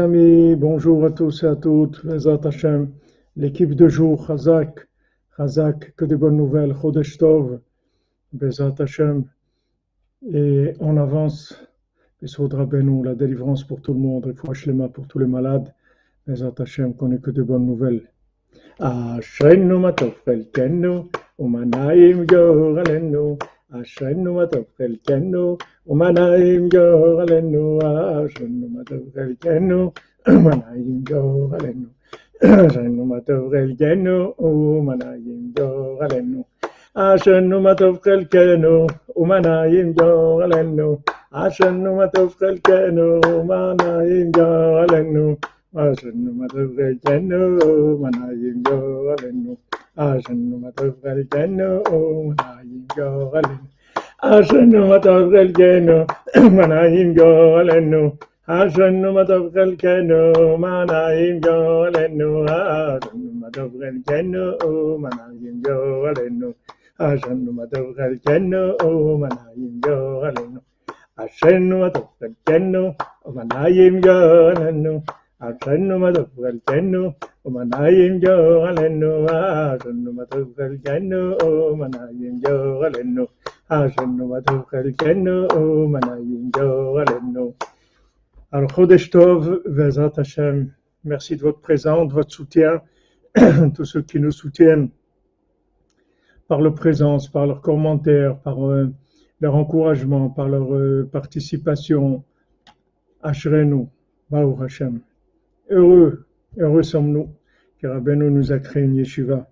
amis, bonjour à tous et à toutes, l'équipe de jour, Chazak, Chazak, que de bonnes nouvelles, Chodesh Tov, Bezat Hashem, et on avance, Besod Rabbeinu, la délivrance pour tout le monde, et pour tous les malades, Bezat Hashem, qu'on ait que de bonnes nouvelles. Ashrenu matov chelkenu, umanaim yoralenu, أشنو تبخل كنو وما نايم جو غلنو أشنو تبخل كنو وما نايم جو غلنو أشنو ما تبخل كنو وما نايم جو غلنو أشنو ما تبخل كنو وما نايم جو غلنو أشنو ما تبخل كنو وما نايم جو غلنو أشنو ما تبخل كنو وما نايم جو غلنو عشان مطرف الجنة ونايم قالن عشان مطرف الجنة ونايم قالن عشان مطرف الجنة ونايم قالن عشان مطرف الجنة ونايم قالن عشان مطرف الجنة ونايم قالن عشان مطرف الجنة ونايم قالن Hashem, merci de votre présence, de votre soutien, tous ceux qui nous soutiennent par leur présence, par leurs commentaires, par euh, leur encouragement, par leur euh, participation. Heureux, heureux sommes-nous, car Rabbeinu nous a créé une yeshiva.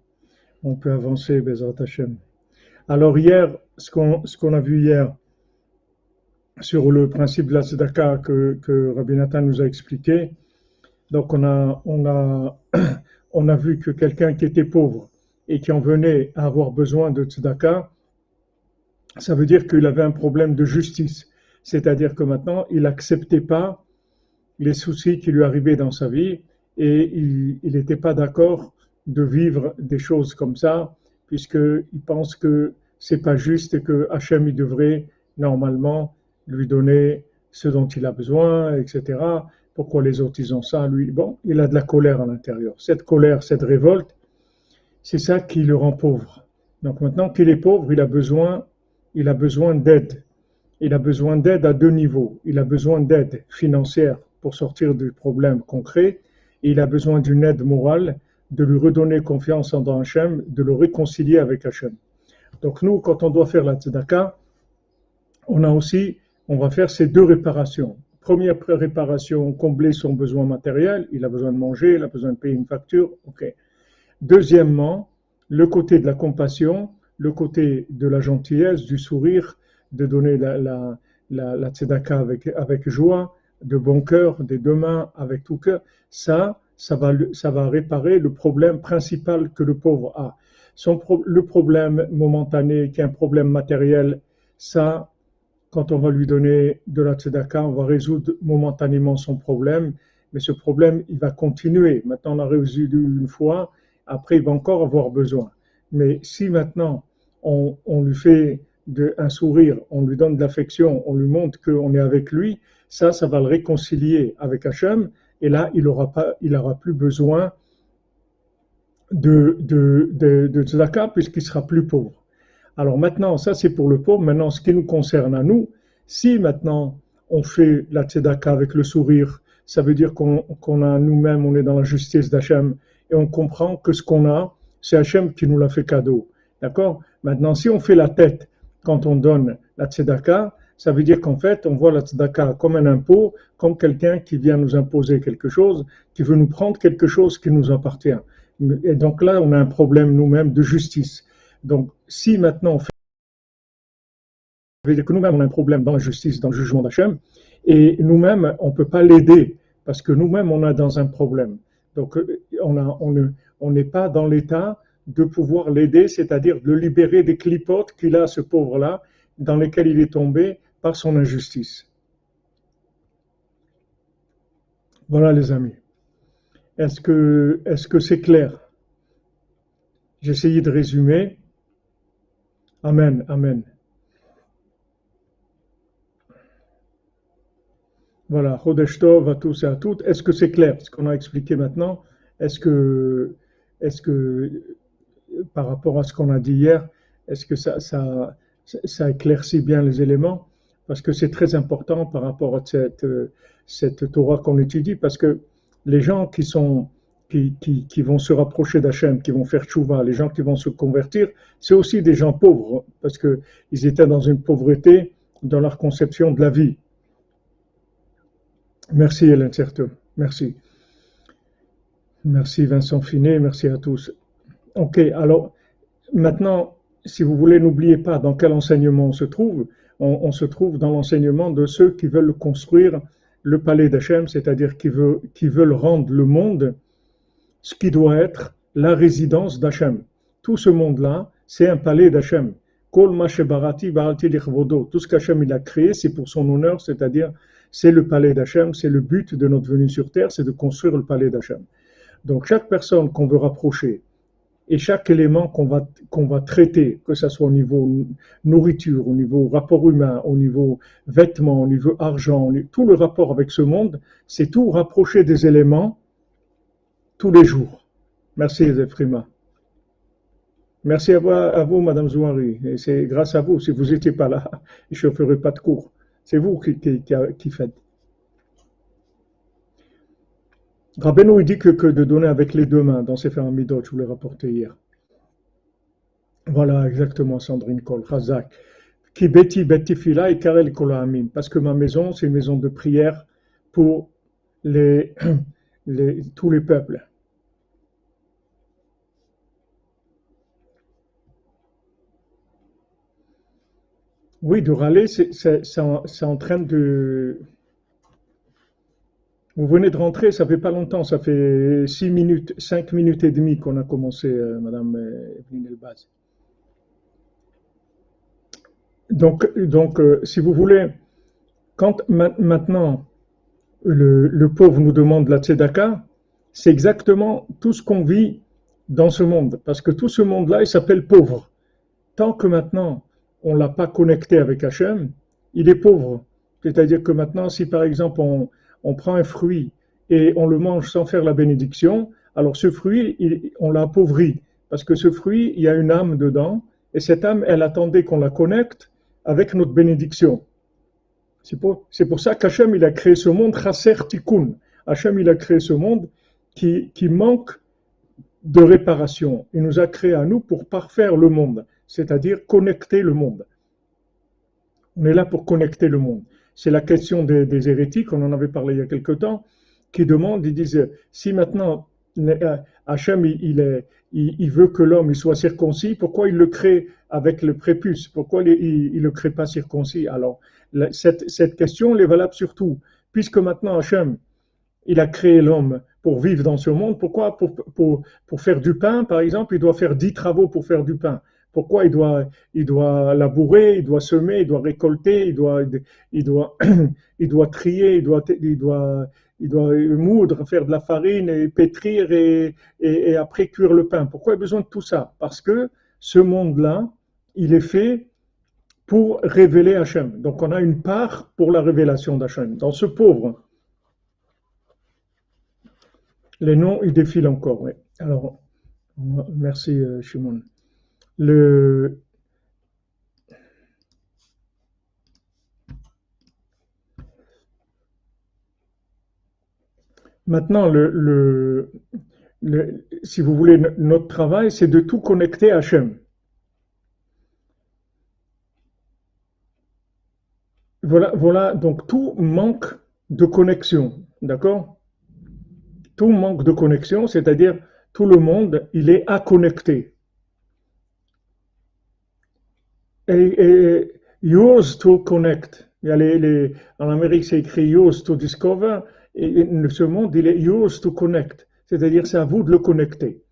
On peut avancer, Bezrat Hashem. Alors hier, ce qu'on a vu hier sur le principe de la tzedaka que, que Rabbi Nathan nous a expliqué, donc on a, on a, vu que quelqu'un qui était pauvre et qui en venait à avoir besoin de tzedaka, ça veut dire qu'il avait un problème de justice. C'est-à-dire que maintenant, il n'acceptait pas les soucis qui lui arrivaient dans sa vie et il n'était pas d'accord de vivre des choses comme ça puisqu'il pense que c'est pas juste et que Hachem il devrait normalement lui donner ce dont il a besoin, etc. Pourquoi les autres ils ont ça, lui? Bon, il a de la colère à l'intérieur. Cette colère, cette révolte, c'est ça qui le rend pauvre. Donc maintenant qu'il est pauvre, il a besoin, il a besoin d'aide. Il a besoin d'aide à deux niveaux. Il a besoin d'aide financière pour sortir du problème concret et il a besoin d'une aide morale, de lui redonner confiance en Hachem, de le réconcilier avec Hachem. Donc nous, quand on doit faire la tzedaka, on a aussi, on va faire ces deux réparations. Première réparation, combler son besoin matériel, il a besoin de manger, il a besoin de payer une facture, ok. Deuxièmement, le côté de la compassion, le côté de la gentillesse, du sourire, de donner la, la, tzedaka avec joie, de bon cœur, des deux mains, avec tout cœur, ça, ça va, ça va réparer le problème principal que le pauvre a. Le problème momentané, qui est un problème matériel, ça, quand on va lui donner de la tzedaka, on va résoudre momentanément son problème, mais ce problème, il va continuer. Maintenant, on a résolu une fois, après, il va encore avoir besoin. Mais si maintenant, on, on lui fait un sourire, on lui donne de l'affection, on lui montre qu'on est avec lui, ça, ça va le réconcilier avec Hachem, et là, il n'aura il aura plus besoin de, de tzedaka puisqu'il sera plus pauvre. Alors maintenant, ça c'est pour le pauvre. Maintenant, ce qui nous concerne à nous, si maintenant on fait la tzedaka avec le sourire, ça veut dire qu'on a nous-mêmes, on est dans la justice d'Hachem et on comprend que ce qu'on a, c'est Hachem qui nous l'a fait cadeau. D'accord? Maintenant, si on fait la tête quand on donne la tzedaka, ça veut dire qu'en fait, on voit la tzedaka comme un impôt, comme quelqu'un qui vient nous imposer quelque chose, qui veut nous prendre quelque chose qui nous appartient. Et donc là, on a un problème nous-mêmes de justice. Donc, si maintenant on fait ça veut dire que nous-mêmes, on a un problème dans la justice, dans le jugement d'Hachem, et nous-mêmes, on ne peut pas l'aider, parce que nous-mêmes, on est dans un problème. Donc, on n'est pas dans l'état de pouvoir l'aider, c'est-à-dire de le libérer des clipotes qu'il a, ce pauvre-là, dans lesquels il est tombé, par son injustice. Voilà les amis. Est-ce que est-ce c'est clair? Essayé de résumer. Amen, amen. Voilà, Chodesh Tov à tous et à toutes. Est-ce que c'est clair ce qu'on a expliqué maintenant? Est-ce que, est que, par rapport à ce qu'on a dit hier, est-ce que ça, ça, ça éclaircit bien les éléments? Parce que c'est très important par rapport à cette, cette Torah qu'on étudie, parce que les gens qui sont qui, qui, qui vont se rapprocher d'Hachem, qui vont faire tchouva, les gens qui vont se convertir, c'est aussi des gens pauvres, parce qu'ils étaient dans une pauvreté dans leur conception de la vie. Merci Hélène Certeau. Merci. Merci Vincent Finet, merci à tous. Ok, alors maintenant, si vous voulez, n'oubliez pas dans quel enseignement on se trouve. On, se trouve dans l'enseignement de ceux qui veulent construire le palais d'Hachem, c'est-à-dire qui, veulent rendre le monde ce qui doit être la résidence d'Hachem. Tout ce monde-là, c'est un palais d'Hachem. Tout ce qu'Hachem a créé, c'est pour son honneur, c'est-à-dire c'est le palais d'Hachem, c'est le but de notre venue sur terre, c'est de construire le palais d'Hachem. Donc chaque personne qu'on veut rapprocher et chaque élément qu'on va, qu'on va traiter, que ce soit au niveau nourriture, au niveau rapport humain, au niveau vêtements, au niveau argent, tout le rapport avec ce monde, c'est tout rapprocher des éléments tous les jours. Merci Zefrima. Merci à vous, à vous Madame Zouari. Et c'est grâce à vous. Si vous n'étiez pas là, je ne ferais pas de cours. C'est vous qui, qui, faites. Rabbeinu, il dit que, que, de donner avec les deux mains dans ces Amidot, je vous l'ai rapporté hier. Voilà, exactement, Sandrine Kol, Chazak. Ki beti beti fila et karel amim. Parce que ma maison, c'est une maison de prière pour les, les, tous les peuples. Oui, de râler, c'est en, train de... Vous venez de rentrer, ça fait pas longtemps, ça fait six minutes, cinq minutes et demie qu'on a commencé, euh, Madame euh, Evelyne Elbaz. Donc, donc euh, si vous voulez, quand maintenant le, pauvre nous demande la tzedaka, c'est exactement tout ce qu'on vit dans ce monde, parce que tout ce monde-là, il s'appelle pauvre. Tant que maintenant on l'a pas connecté avec Hachem, il est pauvre. C'est-à-dire que maintenant, si par exemple on, prend un fruit et on le mange sans faire la bénédiction, alors ce fruit, on l'a appauvri. Parce que ce fruit, il y a une âme dedans, et cette âme, elle attendait qu'on la connecte avec notre bénédiction. C'est pour, pour, ça qu'Hachem, il a créé ce monde, Chasser Tikkun. Hachem, il a créé ce monde qui, qui manque de réparation. Il nous a créé à nous pour parfaire le monde c'est-à-dire connecter le monde. On est là pour connecter le monde. C'est la question des, hérétiques, on en avait parlé il y a quelque temps, qui demandent, ils disent, si maintenant Hachem, il, veut que l'homme soit circoncis, pourquoi il le crée avec le prépuce? Pourquoi il ne le crée pas circoncis? Alors, cette, question est valable surtout, puisque maintenant Hachem, il a créé l'homme pour vivre dans ce monde. Pourquoi? Pour, pour, pour, faire du pain, par exemple, il doit faire dix travaux pour faire du pain. Pourquoi il doit, il labourer, il doit semer, il doit récolter, il doit, trier, il doit, il moudre, faire de la farine pétrir et, et, après cuire le pain. Pourquoi il a besoin de tout ça? Parce que ce monde-là, il est fait pour révéler Hachem. Donc on a une part pour la révélation d'Hachem. Dans ce pauvre, les noms, ils défilent encore. Alors, merci euh, Shimon Maintenant, si vous voulez, notre travail, c'est de tout connecter à Hachem. Voilà, donc tout manque de connexion, d'accord? Tout manque de connexion, c'est-à-dire tout le monde, il est à connecter. Et, yours to connect. Il en Amérique, c'est écrit yours to discover. Et, ce monde, il est yours to connect. C'est-à-dire, c'est à vous de le connecter.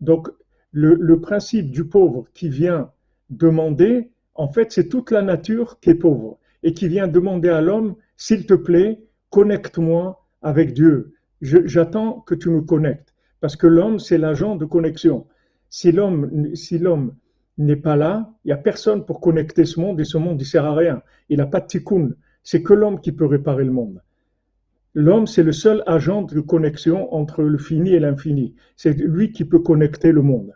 Donc, le, le, principe du pauvre qui vient demander, en fait, c'est toute la nature qui est pauvre et qui vient demander à l'homme, s'il te plaît, connecte-moi avec Dieu. J'attends que tu me connectes. Parce que l'homme, c'est l'agent de connexion. Si l'homme, si l'homme n'est pas là, il n'y a personne pour connecter ce monde et ce monde ne sert à rien. Il n'a pas de tikkun. C'est que l'homme qui peut réparer le monde. L'homme, c'est le seul agent de connexion entre le fini et l'infini. C'est lui qui peut connecter le monde.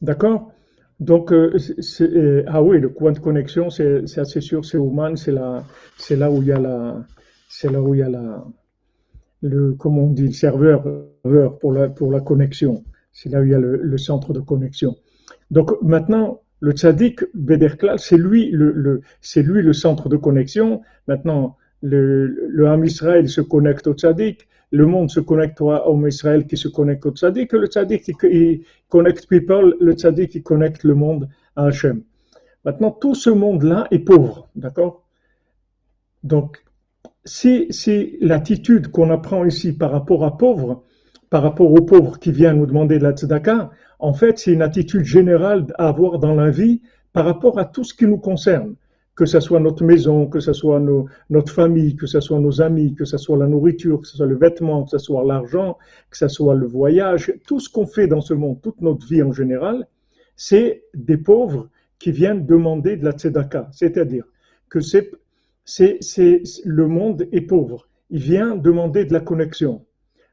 D'accord? Donc, euh, euh, ah oui, le point de connexion, c'est assez sûr, c'est Ouman, c'est là, où il y a il le, comment on dit, serveur pour la connexion. C'est là où il y a le, centre de connexion. Donc maintenant, le tzaddik, Bederklal, c'est lui le, c'est lui le centre de connexion. Maintenant, le, le Ham Israël se connecte au tzaddik, le monde se connecte au Ham Israël qui se connecte au tzaddik, le tzaddik il, connecte people, le tzaddik qui connecte le monde à Hachem. Maintenant, tout ce monde-là est pauvre, d'accord? Donc, si, si l'attitude qu'on apprend ici par rapport à pauvre, par rapport aux pauvres qui viennent nous demander de la tzedaka, en fait, c'est une attitude générale à avoir dans la vie par rapport à tout ce qui nous concerne, que ce soit notre maison, que ce soit notre famille, que ce soit nos amis, que ce soit la nourriture, que ce soit le vêtement, que ce soit l'argent, que ce soit le voyage, tout ce qu'on fait dans ce monde, toute notre vie en général, c'est des pauvres qui viennent demander de la tzedaka, c'est-à-dire que le monde est pauvre. Il vient demander de la connexion.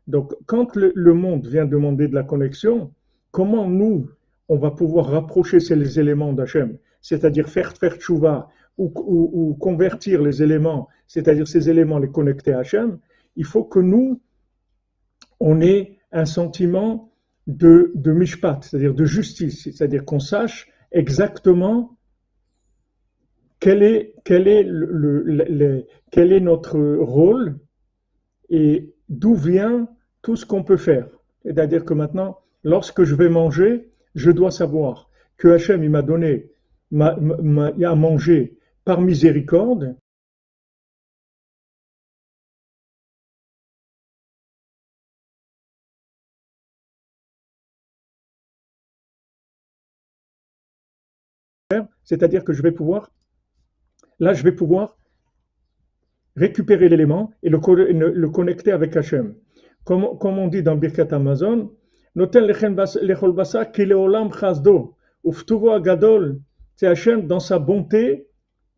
Donc, quand le, monde vient demander de la connexion, comment nous, on va pouvoir rapprocher ces éléments d'Hachem, c'est-à-dire faire faire tchouva ou, convertir les éléments, c'est-à-dire ces éléments, les connecter à Hachem, il faut que nous, on ait un sentiment de, mishpat, c'est-à-dire de justice, c'est-à-dire qu'on sache exactement quel est notre rôle et d'où vient tout ce qu'on peut faire. C'est-à-dire que maintenant, lorsque je vais manger, je dois savoir que Hachem m'a donné à manger par miséricorde. C'est-à-dire que je vais pouvoir là je vais pouvoir récupérer l'élément et le, connecter avec Hachem. Comme, on dit dans Birkat Amazon, c'est Hachem dans sa bonté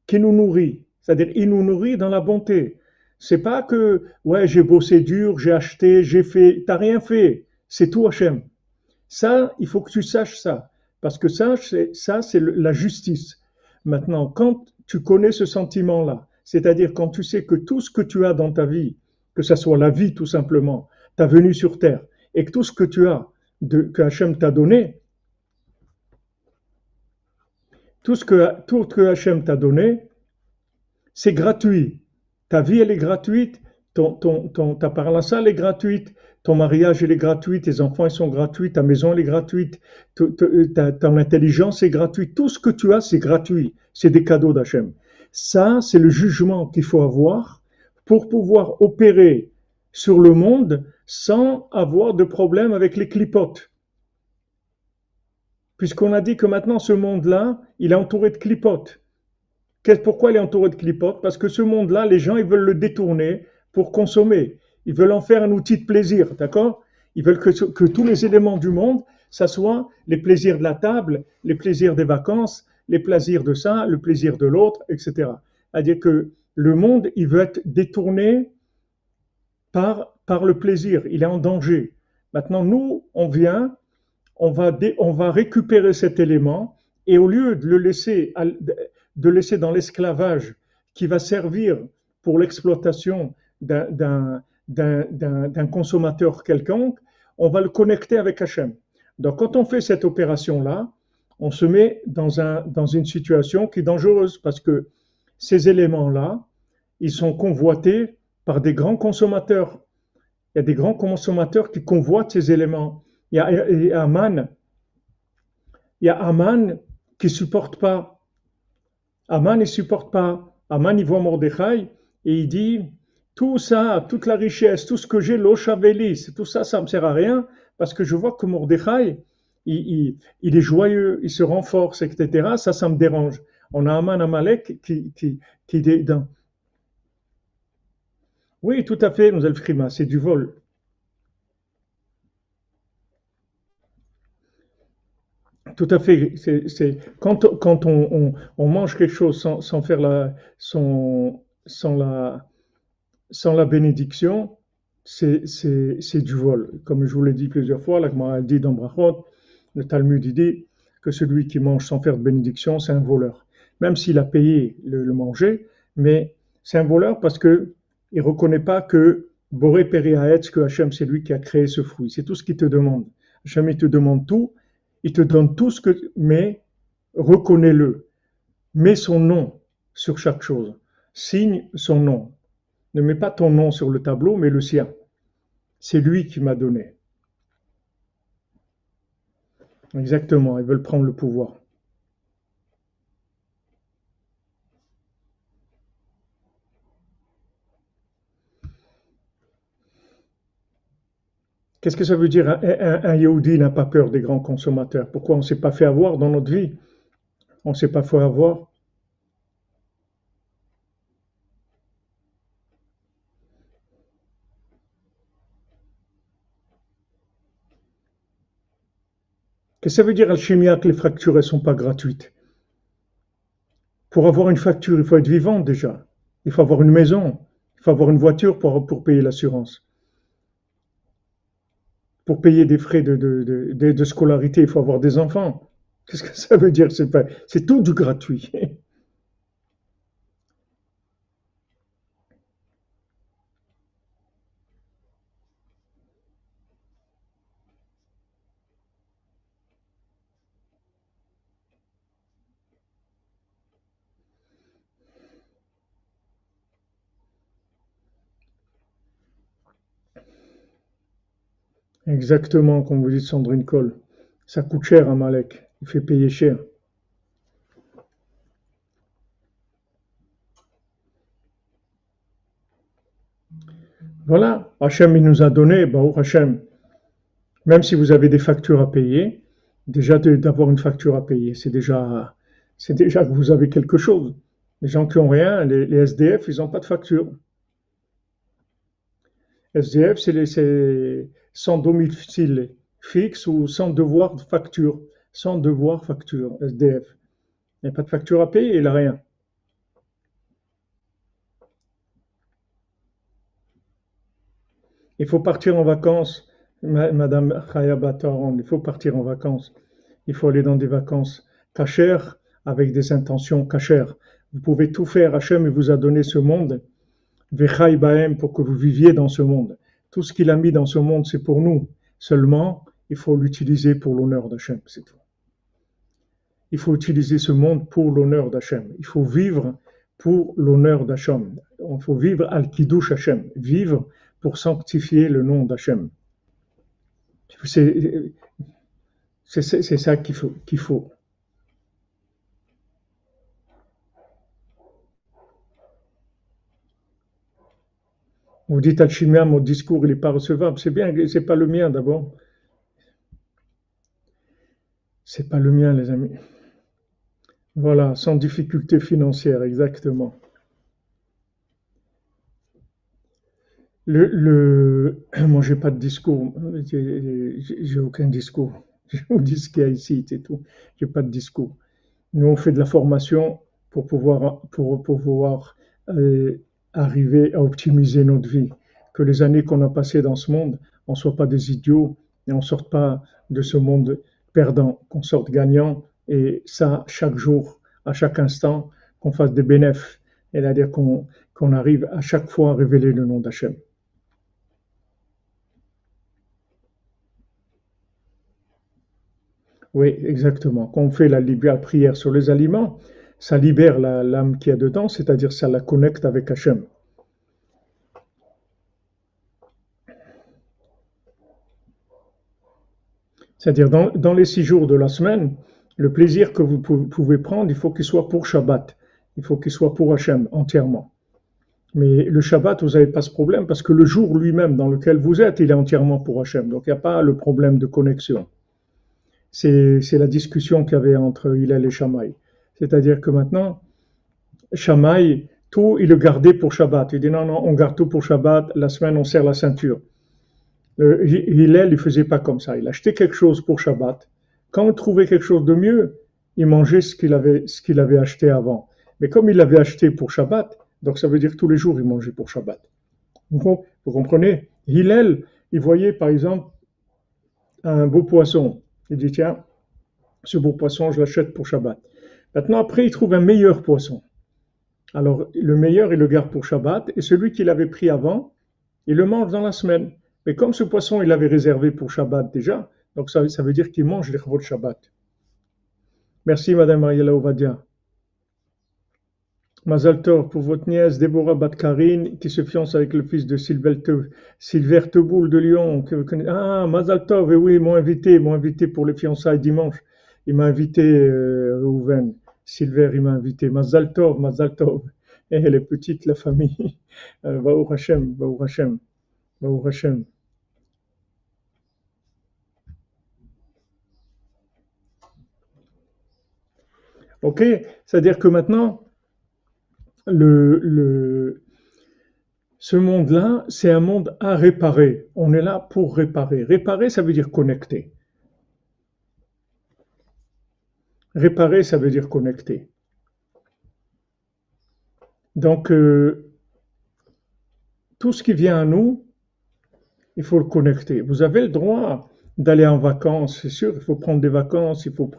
qui nous nourrit. C'est-à-dire, il nous nourrit dans la bonté. C'est pas que, ouais, j'ai bossé dur, j'ai acheté, j'ai fait, t'as rien fait. C'est tout Hachem. Ça, il faut que tu saches ça. Parce que ça, c'est, ça, c'est la justice. Maintenant, quand tu connais ce sentiment-là. C'est-à-dire quand tu sais que tout ce que tu as dans ta vie, que ce soit la vie tout simplement, ta venue sur terre, et que tout ce que tu as, que Hachem t'a donné, tout ce que, tout que Hachem t'a donné, c'est gratuit. Ta vie, elle est gratuite, ton, ton, ton, ta salle est gratuite, ton mariage, il est gratuit, tes enfants, ils sont gratuits, ta maison, elle est gratuite, ta, ton intelligence est gratuite, tout ce que tu as, c'est gratuit. C'est des cadeaux d'Hachem. Ça, c'est le jugement qu'il faut avoir pour pouvoir opérer sur le monde sans avoir de problème avec les clipotes. Puisqu'on a dit que maintenant, ce monde-là, il est entouré de clipotes. Pourquoi il est entouré de clipotes? Parce que ce monde-là, les gens, ils veulent le détourner pour consommer. Ils veulent en faire un outil de plaisir, d'accord? Ils veulent que, que, tous les éléments du monde, ça soit les plaisirs de la table, les plaisirs des vacances, les plaisirs de ça, le plaisir de l'autre, etc. C'est-à-dire que le monde, il veut être détourné par, par le plaisir, il est en danger. Maintenant, nous, on vient, on va, on va récupérer cet élément et au lieu de le laisser, de laisser dans l'esclavage qui va servir pour l'exploitation d'un consommateur quelconque, on va le connecter avec Hachem. Donc quand on fait cette opération-là, on se met dans, un, dans une situation qui est dangereuse parce que ces éléments-là, ils sont convoités par des grands consommateurs. Il y a des grands consommateurs qui convoitent ces éléments. Il y a, il Aman, il y a Aman qui supporte pas. Aman ne supporte pas. Aman, il voit Mordechai et il dit tout ça, toute la richesse, tout ce que j'ai, l'Ochavelis, tout ça, ça ne me sert à rien parce que je vois que Mordechai, il, est joyeux, il se renforce, etc. Ça, ça me dérange. On a Aman Amalek qui, qui, qui est dans. Oui, tout à fait, nous Frima, c'est du vol. Tout à fait. C'est, quand, quand on, on, mange quelque chose sans, sans faire la, son, sans la, sans la bénédiction, c'est du vol. Comme je vous l'ai dit plusieurs fois, la dit dans Brachot, le Talmud dit que celui qui mange sans faire de bénédiction, c'est un voleur. Même s'il a payé le, manger, mais c'est un voleur parce que il reconnaît pas que Boré Periaetz, que Hachem, c'est lui qui a créé ce fruit. C'est tout ce qu'il te demande. Hachem, il te demande tout. Il te donne tout ce que, mais reconnais-le. Mets son nom sur chaque chose. Signe son nom. Ne mets pas ton nom sur le tableau, mais le sien. C'est lui qui m'a donné. Exactement, ils veulent prendre le pouvoir. Qu'est-ce que ça veut dire un, un, n'a pas peur des grands consommateurs? Pourquoi on ne s'est pas fait avoir dans notre vie? On ne s'est pas fait avoir? Qu'est-ce que ça veut dire, Alchimia, que les fractures ne sont pas gratuites? Pour avoir une facture, il faut être vivant déjà. Il faut avoir une maison. Il faut avoir une voiture pour, pour payer l'assurance. Pour payer des frais de, scolarité, il faut avoir des enfants. Qu'est-ce que ça veut dire C'est tout du gratuit. Exactement, comme vous dites Sandrine Cole. Ça coûte cher à Malek. Il fait payer cher. Voilà, Hachem il nous a donné, bah, Hachem, même si vous avez des factures à payer, déjà d'avoir une facture à payer, c'est déjà, déjà que vous avez quelque chose. Les gens qui ont rien, les, les SDF, ils n'ont pas de facture. SDF, c'est les, sans domicile fixe ou sans devoir de facture. Sans devoir facture, SDF. Il n'y a pas de facture à payer, il n'a rien. Il faut partir en vacances, Madame Chaya il faut partir en vacances. Il faut aller dans des vacances cachères avec des intentions cachères. Vous pouvez tout faire, Hachem vous a donné ce monde, Baem, pour que vous viviez dans ce monde. Tout ce qu'il a mis dans ce monde, c'est pour nous. Seulement, il faut l'utiliser pour l'honneur d'Hachem, c'est tout. Il faut utiliser ce monde pour l'honneur d'Hachem. Il faut vivre pour l'honneur d'Hachem. Il faut vivre al-Kiddush Hachem, vivre pour sanctifier le nom d'Hachem. C'est ça qu'il faut. Qu'il faut. Vous dites Alchimia, mon discours, il n'est pas recevable. C'est bien, c'est pas le mien d'abord. C'est pas le mien, les amis. Voilà, sans difficulté financière, exactement. Le, le, moi, j'ai pas de discours. J'ai aucun discours. Je vous dis ce qu'il y a ici, c'est tout. J'ai pas de discours. Nous, on fait de la formation pour pouvoir, pour, pouvoir euh, arriver à optimiser notre vie, que les années qu'on a passées dans ce monde, on ne soit pas des idiots et on ne sorte pas de ce monde perdant, qu'on sorte gagnant et ça chaque jour, à chaque instant, qu'on fasse des bénéfices, c'est-à-dire qu'on arrive à chaque fois à révéler le nom d'Hachem. Oui, exactement. Quand on fait la, prière sur les aliments, ça libère l'âme qui est dedans, c'est-à-dire ça la connecte avec Hachem. C'est-à-dire dans, les six jours de la semaine, le plaisir que vous pouvez prendre, il faut qu'il soit pour Shabbat. Il faut qu'il soit pour Hachem entièrement. Mais le Shabbat, vous n'avez pas ce problème parce que le jour lui-même dans lequel vous êtes, il est entièrement pour Hachem. Donc il n'y a pas le problème de connexion. C'est la discussion qu'il y avait entre Hillel et Shammai. C'est-à-dire que maintenant, Shamaï, tout, il le gardait pour Shabbat. Il dit non, non, on garde tout pour Shabbat, la semaine, on serre la ceinture. Hillel, il faisait pas comme ça. Il achetait quelque chose pour Shabbat. Quand il trouvait quelque chose de mieux, il mangeait ce qu'il avait, avait acheté avant. Mais comme il l'avait acheté pour Shabbat, Donc ça veut dire que tous les jours il mangeait pour Shabbat. Vous, vous comprenez? Hillel, il voyait par exemple un beau poisson. Il dit tiens, ce beau poisson, je l'achète pour Shabbat. Maintenant, après, il trouve un meilleur poisson. Alors, le meilleur, il le garde pour Shabbat, et celui qu'il avait pris avant, il le mange dans la semaine. Mais comme ce poisson, il l'avait réservé pour Shabbat déjà, donc ça, veut dire qu'il mange les de Shabbat. Merci, Madame Mariela Ovadia. Mazal pour votre nièce Déborah Batkarine qui se fiance avec le fils de Sylvère Teboul de Lyon. Ah, Mazal et oui, ils m'ont invité, m'ont invité pour les fiançailles dimanche. Il m'a invité, euh, Rouven. Silver, il m'a invité. Mazal Tov, Mazal. Et elle est petite, la famille. Euh, Hashem, Baou Hashem, Baou Hashem. Ok C'est-à-dire que maintenant, le, le, ce monde-là, c'est un monde à réparer. On est là pour réparer. Réparer, ça veut dire connecter. Réparer, ça veut dire connecter. Donc, euh, tout ce qui vient à nous, il faut le connecter. Vous avez le droit d'aller en vacances, c'est sûr, il faut prendre des vacances, il faut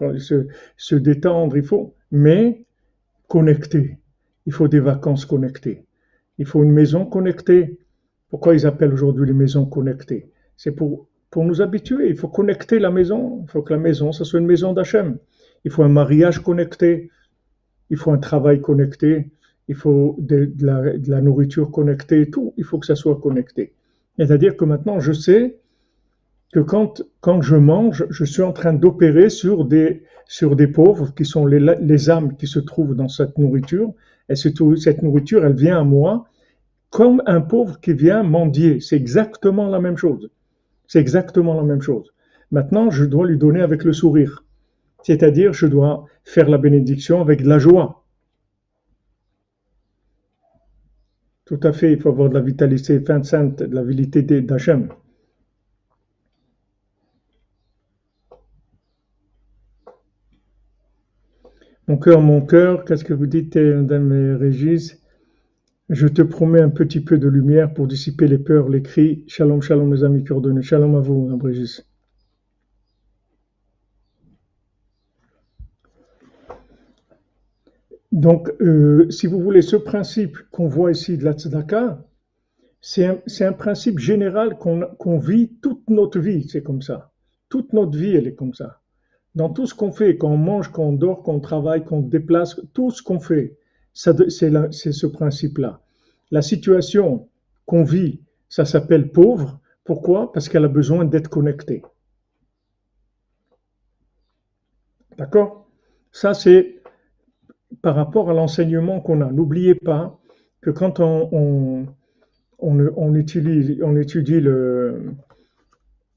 se, détendre, il faut, mais connecter. Il faut des vacances connectées. Il faut une maison connectée. Pourquoi ils appellent aujourd'hui les maisons connectées? C'est pour, pour nous habituer. Il faut connecter la maison. Il faut que la maison, ça soit une maison d'Hachem. Il faut un mariage connecté. Il faut un travail connecté. Il faut de, la, la, nourriture connectée. Tout, il faut que ça soit connecté. C'est-à-dire que maintenant, je sais que quand, quand je mange, je suis en train d'opérer sur des, sur des pauvres qui sont les, les âmes qui se trouvent dans cette nourriture et cette nourriture, elle vient à moi comme un pauvre qui vient mendier. C'est exactement la même chose. C'est exactement la même chose. Maintenant, je dois lui donner avec le sourire. C'est-à-dire, je dois faire la bénédiction avec de la joie. Tout à fait, il faut avoir de la vitalité fin sainte, de la vitalité d'Hachem. Mon cœur, mon cœur, qu'est-ce que vous dites, Madame Régis? Je te promets un petit peu de lumière pour dissiper les peurs, les cris. Shalom, shalom, mes amis coordonnés. Shalom à vous, Madame Régis. Donc, euh, si vous voulez, ce principe qu'on voit ici de la tzedaka, c'est un, principe général qu'on vit toute notre vie, c'est comme ça. Toute notre vie, elle est comme ça dans tout ce qu'on fait, quand on mange, quand on dort, quand on travaille, quand on déplace, tout ce qu'on fait, c'est ce principe-là. La situation qu'on vit, ça s'appelle pauvre. Pourquoi? Parce qu'elle a besoin d'être connectée. D'accord? Ça, c'est par rapport à l'enseignement qu'on a. N'oubliez pas que quand on, utilise, on étudie le,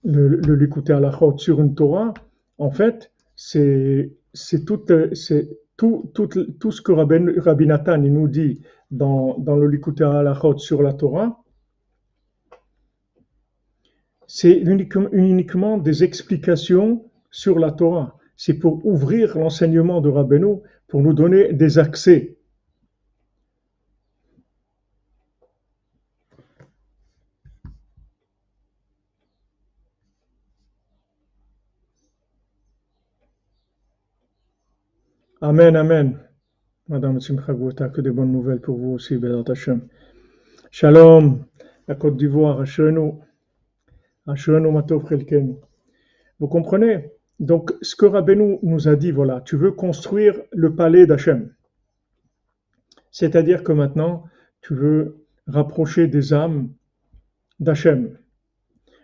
le, à la sur une Torah, en fait, c'est tout, tout, tout, tout, ce que Rabbi, Rabbi Nathan nous dit dans, dans le Likutei Halachot sur la Torah, c'est uniquement, uniquement, des explications sur la Torah. C'est pour ouvrir l'enseignement de Rabbeinu, pour nous donner des accès Amen, Amen. Madame Simcha que des bonnes nouvelles pour vous aussi, Bézat Hashem. Shalom, la Côte d'Ivoire, Ashenu, Ashenu Matov. Vous comprenez Donc, ce que Rabbeinu nous a dit, voilà, tu veux construire le palais d'Hachem. C'est-à-dire que maintenant, tu veux rapprocher des âmes d'Hachem.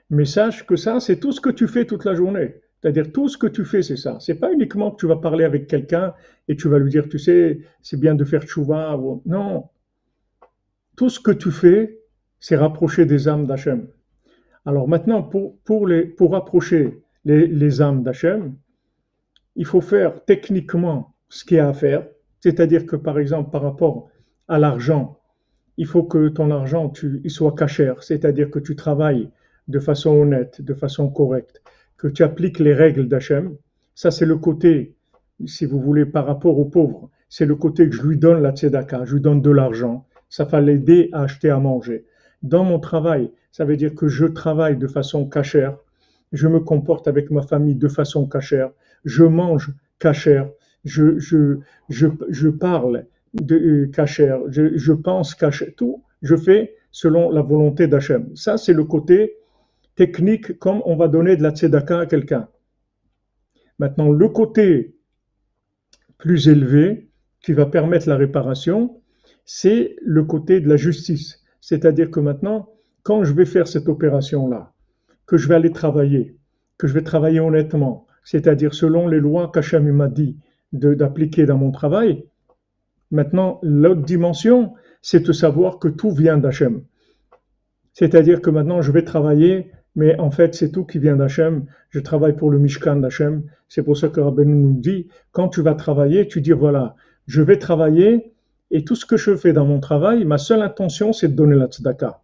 Mais sache que ça, c'est tout ce que tu fais toute la journée. C'est-à-dire tout ce que tu fais, c'est ça. C'est pas uniquement que tu vas parler avec quelqu'un et tu vas lui dire, tu sais, c'est bien de faire tchouva. Non. Tout ce que tu fais, c'est rapprocher des âmes d'Hachem. Alors maintenant, pour, les, pour rapprocher les, âmes d'Hachem, il faut faire techniquement ce qu'il y a à faire. C'est-à-dire que, par exemple, par rapport à l'argent, il faut que ton argent il soit cachère, c'est-à-dire que tu travailles de façon honnête, de façon correcte que tu appliques les règles d'Hachem. Ça, c'est le côté, si vous voulez, par rapport aux pauvres. C'est le côté que je lui donne la tzedaka, je lui donne de l'argent. ça va l'aider à acheter à manger. Dans mon travail, ça veut dire que je travaille de façon cachère, je me comporte avec ma famille de façon cachère, je mange cachère, je, je, je, je parle de euh, cachère, je, je pense cachère, tout, je fais selon la volonté d'Hachem. Ça, c'est le côté technique, comme on va donner de la tzedaka à quelqu'un. Maintenant, le côté plus élevé qui va permettre la réparation, c'est le côté de la justice. C'est-à-dire que maintenant, quand je vais faire cette opération-là, que je vais aller travailler, que je vais travailler honnêtement, c'est-à-dire selon les lois qu'Hachem m'a dit d'appliquer dans mon travail, maintenant, l'autre dimension, c'est de savoir que tout vient d'Hachem. C'est-à-dire que maintenant, je vais travailler, mais en fait, c'est tout qui vient d'Hachem. Je travaille pour le Mishkan d'Hachem. C'est pour ça que Rabbeinu nous dit, quand tu vas travailler, tu dis, voilà, je vais travailler, et tout ce que je fais dans mon travail, ma seule intention, c'est de donner la tzedaka.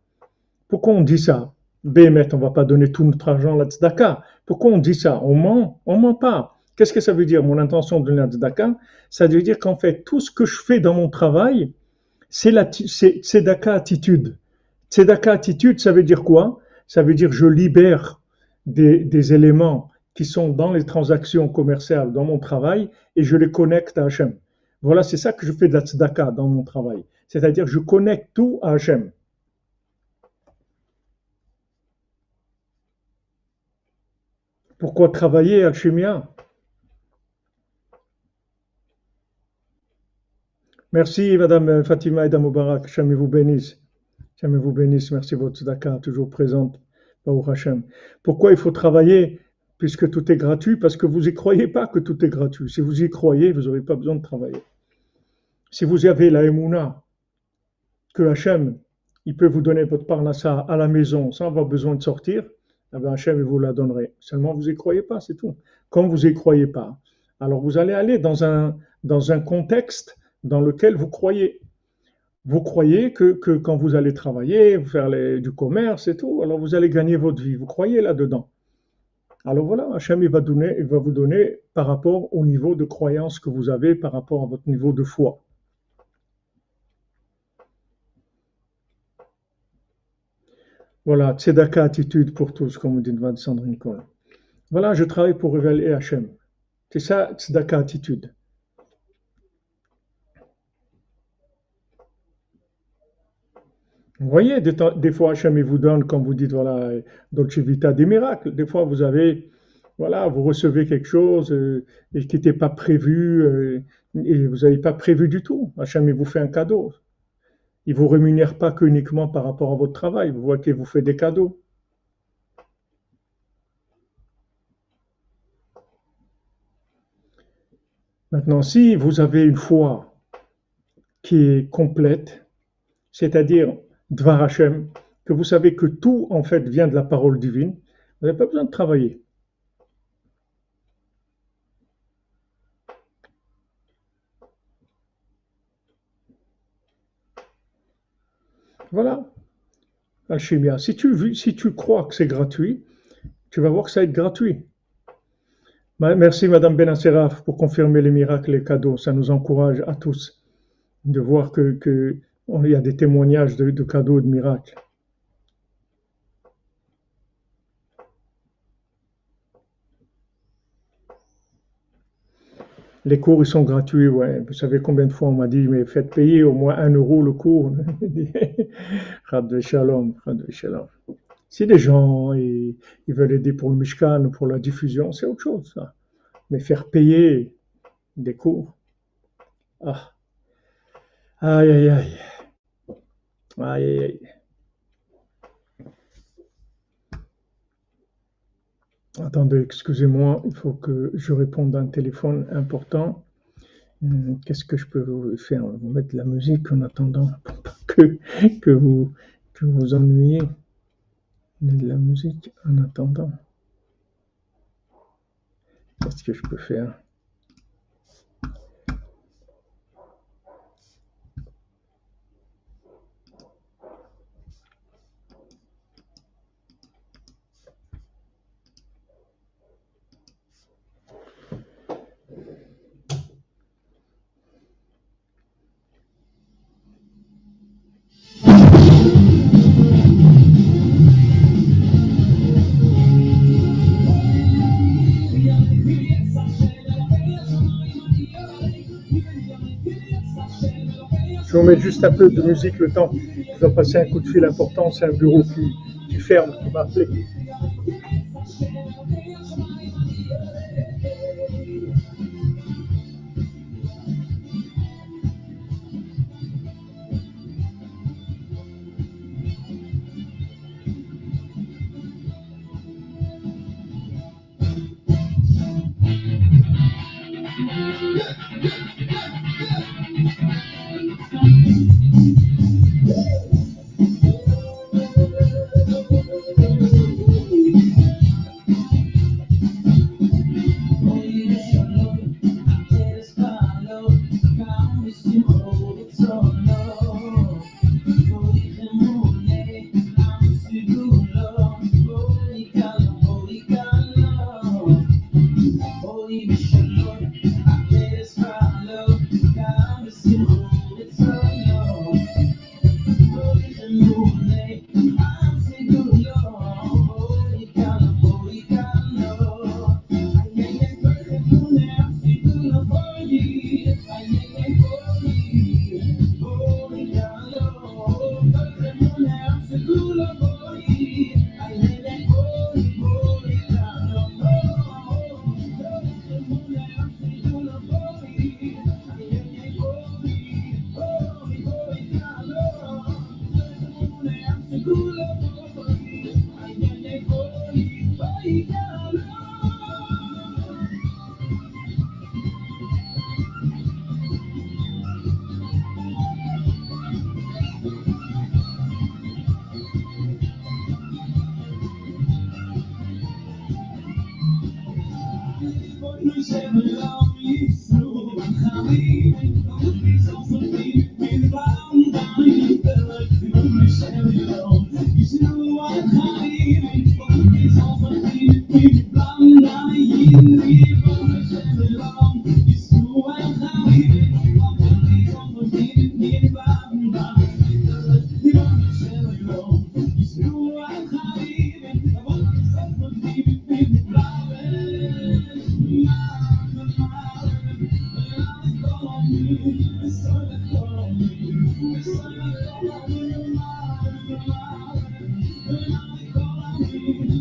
Pourquoi on dit ça? Bémet, on va pas donner tout notre argent à la tzedaka. Pourquoi on dit ça? On ment On ment pas. Qu'est-ce que ça veut dire, mon intention de donner la tzedaka? Ça veut dire qu'en fait, tout ce que je fais dans mon travail, c'est la tzedaka attitude. Tzedaka attitude, ça veut dire quoi? Ça veut dire je libère des, des, éléments qui sont dans les transactions commerciales, dans mon travail, et je les connecte à Hachem. Voilà, c'est ça que je fais de la tzedaka dans mon travail. C'est-à-dire je connecte tout à Hachem. Pourquoi travailler à Chimia Merci, Madame Fatima et Moubarak. Jamais vous bénisse. Jamais vous bénisse. Merci votre tzedaka, toujours présente. Pourquoi il faut travailler puisque tout est gratuit? Parce que vous n'y croyez pas que tout est gratuit. Si vous y croyez, vous n'aurez pas besoin de travailler. Si vous avez la émouna, que Hachem, il peut vous donner votre parnassa à la maison sans avoir besoin de sortir, eh bien Hachem, vous la donnerait. Seulement, vous n'y croyez pas, c'est tout. Comme vous n'y croyez pas, alors vous allez aller dans un, dans un contexte dans lequel vous croyez. Vous croyez que, que quand vous allez travailler, faire du commerce et tout, alors vous allez gagner votre vie. Vous croyez là-dedans. Alors voilà, Hachem va, donner, il va vous donner par rapport au niveau de croyance que vous avez, par rapport à votre niveau de foi. Voilà, tzedaka attitude pour tous, comme dit Sandrine Cole. Voilà, je travaille pour révéler Hachem. C'est ça, tzedaka attitude. Vous voyez, des, fois, Hachem vous donne, comme vous dites, voilà, Dolce Vita, des miracles. Des fois, vous avez, voilà, vous recevez quelque chose euh, qui n'était pas prévu euh, et vous n'avez pas prévu du tout. Hachem vous fait un cadeau. Il ne vous rémunère pas uniquement par rapport à votre travail. Vous voyez qu'il vous fait des cadeaux. Maintenant, si vous avez une foi qui est complète, c'est-à-dire Dvar Hashem, que vous savez que tout en fait vient de la parole divine, vous n'avez pas besoin de travailler. Voilà, Alchimia. Si tu, si tu crois que c'est gratuit, tu vas voir que ça va être gratuit. Merci Madame Benasseraf pour confirmer les miracles et les cadeaux. Ça nous encourage à tous de voir que, y a des témoignages de, cadeaux, de miracles. Les cours, ils sont gratuits. Vous savez combien de fois on m'a dit, mais faites payer au moins un euro le cours. shalom, shalom. Si les gens ils, veulent aider pour le Mishkan ou pour la diffusion, c'est autre chose. Mais faire payer des cours, ah, aïe, aïe, aïe. Aïe, aïe, Attendez, excusez-moi, il faut que je réponde à un téléphone important. Hmm, qu'est-ce que je peux faire? Vous mettre de la musique en attendant que, que, vous, que vous ennuyez. De la musique en attendant. Qu'est-ce que je peux faire? On met juste un peu de musique le temps. Je dois passer un coup de fil important, c'est un bureau qui, qui ferme, qui m'a appelé.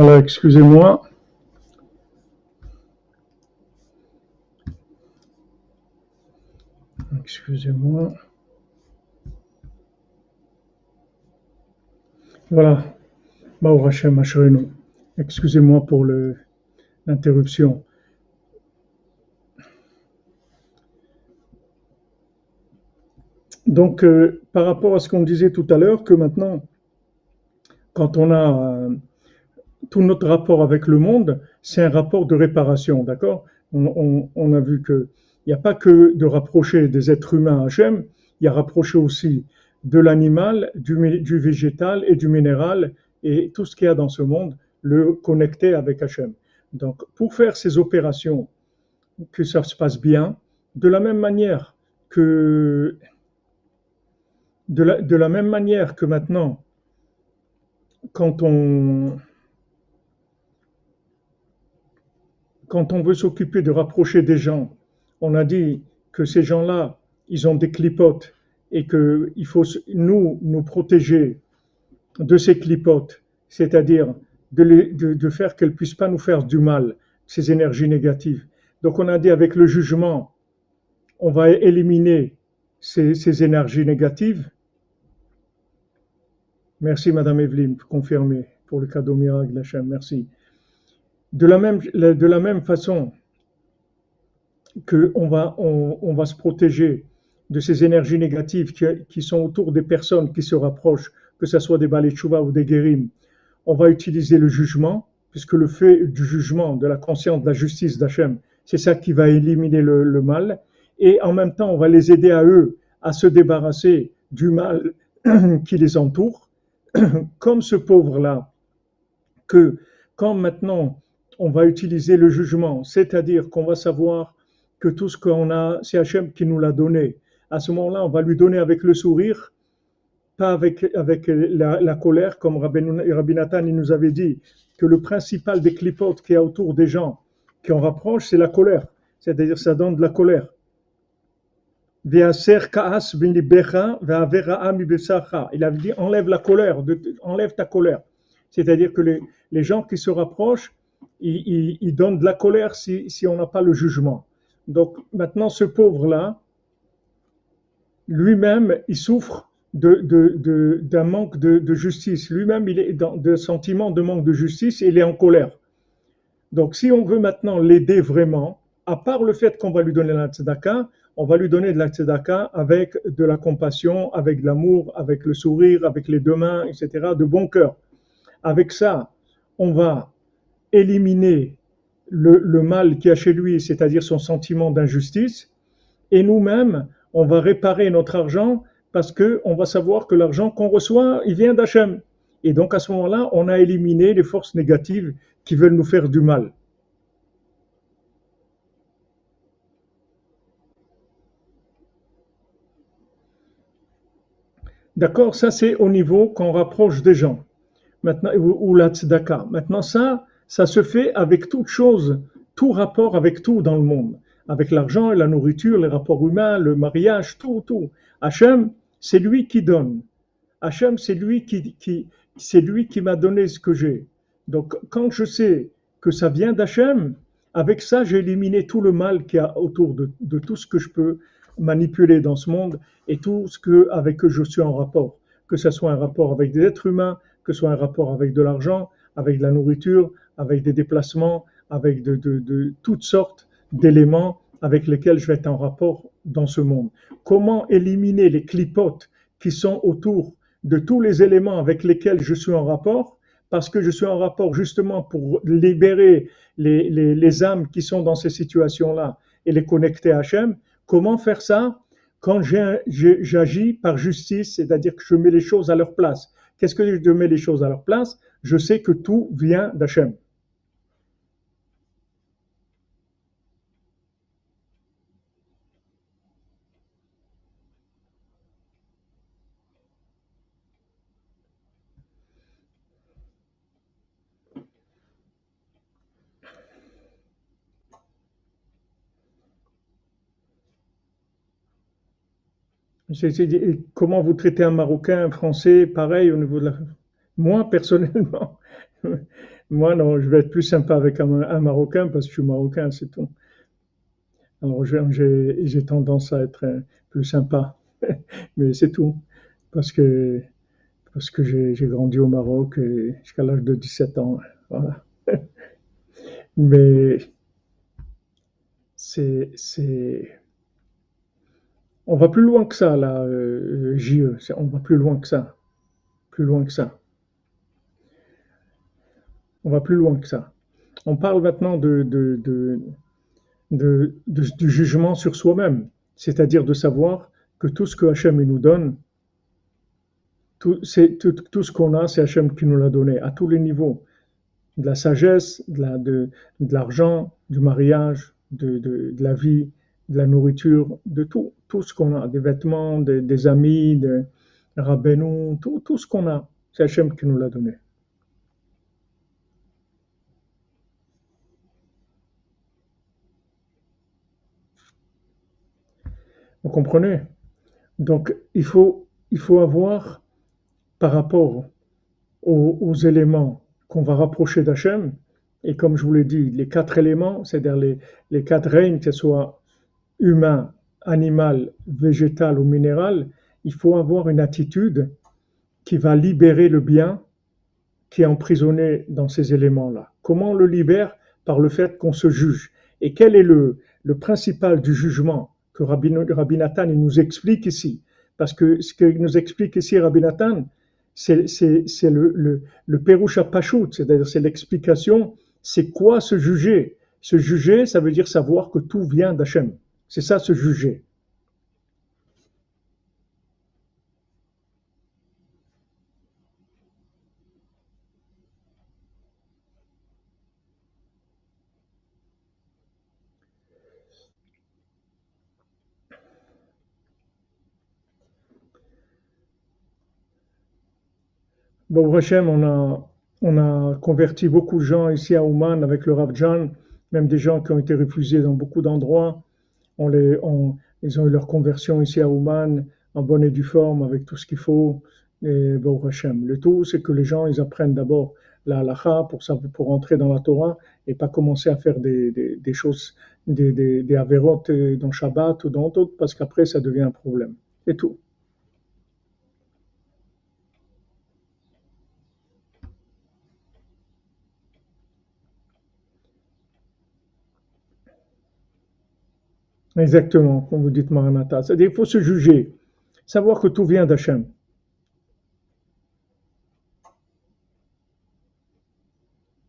Voilà, excusez-moi. Excusez-moi. Voilà. Excusez-moi pour l'interruption. Donc, euh, par rapport à ce qu'on disait tout à l'heure, que maintenant, quand on a tout notre rapport avec le monde, c'est un rapport de réparation, d'accord? On, a vu que il n'y a pas que de rapprocher des êtres humains à Hachem, il y a rapprocher aussi de l'animal, du, végétal et du minéral et tout ce qu'il y a dans ce monde, le connecter avec Hachem. Donc, pour faire ces opérations, que ça se passe bien, de la même manière que maintenant, quand on quand on veut s'occuper de rapprocher des gens, on a dit que ces gens-là, ils ont des clipotes et qu'il faut nous nous protéger de ces clipotes, c'est-à-dire de, de, faire qu'elles puissent pas nous faire du mal, ces énergies négatives. Donc on a dit avec le jugement, on va éliminer ces, énergies négatives. Merci Madame Evelyne, confirmé pour le cadeau miracle d'Hachem, merci. De la même, de la même façon qu'on va, on, va se protéger de ces énergies négatives qui, qui, sont autour des personnes qui se rapprochent, que ce soit des balais ou des guérims, on va utiliser le jugement, puisque le fait du jugement, de la conscience, de la justice d'Hachem, c'est ça qui va éliminer le, le, mal. Et en même temps, on va les aider à eux à se débarrasser du mal qui les entoure, comme ce pauvre-là, que quand maintenant on va utiliser le jugement, c'est-à-dire qu'on va savoir que tout ce qu'on a, c'est Hachem qui nous l'a donné. À ce moment-là, on va lui donner avec le sourire, pas avec, avec la, colère, comme Rabbi Nathan il nous avait dit, que le principal des clipotes qui est autour des gens, qui en rapproche, c'est la colère. C'est-à-dire, ça donne de la colère. Il avait dit, enlève la colère, enlève ta colère. C'est-à-dire que les, les gens qui se rapprochent, il, donne de la colère si, on n'a pas le jugement. Donc maintenant, ce pauvre-là, lui-même, il souffre d'un manque de, justice. Lui-même, il est dans de sentiment de manque de justice et il est en colère. Donc si on veut maintenant l'aider vraiment, à part le fait qu'on va lui donner la tzedaka, on va lui donner de la tzedaka avec de la compassion, avec de l'amour, avec le sourire, avec les deux mains, etc., de bon cœur. Avec ça, on va éliminer le, mal qui a chez lui, c'est-à-dire son sentiment d'injustice, et nous-mêmes, on va réparer notre argent parce que on va savoir que l'argent qu'on reçoit, il vient d'Hachem. Et donc à ce moment-là, on a éliminé les forces négatives qui veulent nous faire du mal. D'accord Ça, c'est au niveau qu'on rapproche des gens. Maintenant, ou, ou la tzedaka. Maintenant, ça, ça se fait avec toute chose, tout rapport avec tout dans le monde, avec l'argent, la nourriture, les rapports humains, le mariage, tout, tout. Hachem, c'est lui qui donne. Hachem, c'est lui qui, c'est lui qui m'a donné ce que j'ai. Donc, quand je sais que ça vient d'Hachem, avec ça, j'ai éliminé tout le mal qu'il y a autour de, de, tout ce que je peux manipuler dans ce monde et tout ce que, avec que je suis en rapport. Que ce soit un rapport avec des êtres humains, que ce soit un rapport avec de l'argent, avec de la nourriture, avec des déplacements, avec de, toutes sortes d'éléments avec lesquels je vais être en rapport dans ce monde. Comment éliminer les clipotes qui sont autour de tous les éléments avec lesquels je suis en rapport? Parce que je suis en rapport justement pour libérer les, les âmes qui sont dans ces situations-là et les connecter à Hachem. Comment faire ça? Quand j'agis par justice, c'est-à-dire que je mets les choses à leur place. Qu'est-ce que je mets les choses à leur place? Je sais que tout vient d'Hachem. Comment vous traitez un Marocain, un Français, pareil au niveau de la... Moi, personnellement, moi, non, je vais être plus sympa avec un, Marocain parce que je suis Marocain, c'est tout. Alors, j'ai tendance à être plus sympa, mais c'est tout. Parce que, parce que j'ai grandi au Maroc jusqu'à l'âge de 17 ans. Voilà. Mais c'est on va plus loin que ça, là, euh, JE. On va plus loin que ça. Plus loin que ça. On va plus loin que ça. On parle maintenant de, du jugement sur soi-même, c'est-à-dire de savoir que tout ce que Hachem nous donne, tout, tout, tout ce qu'on a, c'est Hachem qui nous l'a donné à tous les niveaux. De la sagesse, de, la, de, l'argent, du mariage, de, de, de, la vie, de la nourriture, de tout, tout ce qu'on a, des vêtements, des, amis, des rabbinos, tout, tout ce qu'on a, c'est Hachem qui nous l'a donné. Vous comprenez? Donc, il faut, il faut avoir, par rapport aux, éléments qu'on va rapprocher d'Hachem, et comme je vous l'ai dit, les quatre éléments, c'est-à-dire les, les quatre règnes, que ce soit humain, animal, végétal ou minéral, il faut avoir une attitude qui va libérer le bien qui est emprisonné dans ces éléments-là. Comment on le libère? Par le fait qu'on se juge. Et quel est le, le principal du jugement que Rabbi, Rabbi Nathan nous explique ici? Parce que ce qu'il nous explique ici, Rabbi Nathan, c'est le, le, le Perusha c'est-à-dire c'est l'explication, c'est quoi se juger? Se juger, ça veut dire savoir que tout vient d'Hachem. C'est ça se juger. Bon, Hachem, on a, on a converti beaucoup de gens ici à Ouman avec le Rav même des gens qui ont été refusés dans beaucoup d'endroits. On les, ils ont eu leur conversion ici à Ouman en bonne et due forme avec tout ce qu'il faut. Et bon, Hachem. Le tout, c'est que les gens, ils apprennent d'abord la halacha pour, pour entrer dans la Torah et pas commencer à faire des, des, des choses, des, des, des avérotes dans Shabbat ou dans d'autres, parce qu'après, ça devient un problème. C'est tout. Exactement, comme vous dites Maranatha. C'est-à-dire qu'il faut se juger, savoir que tout vient d'Hachem.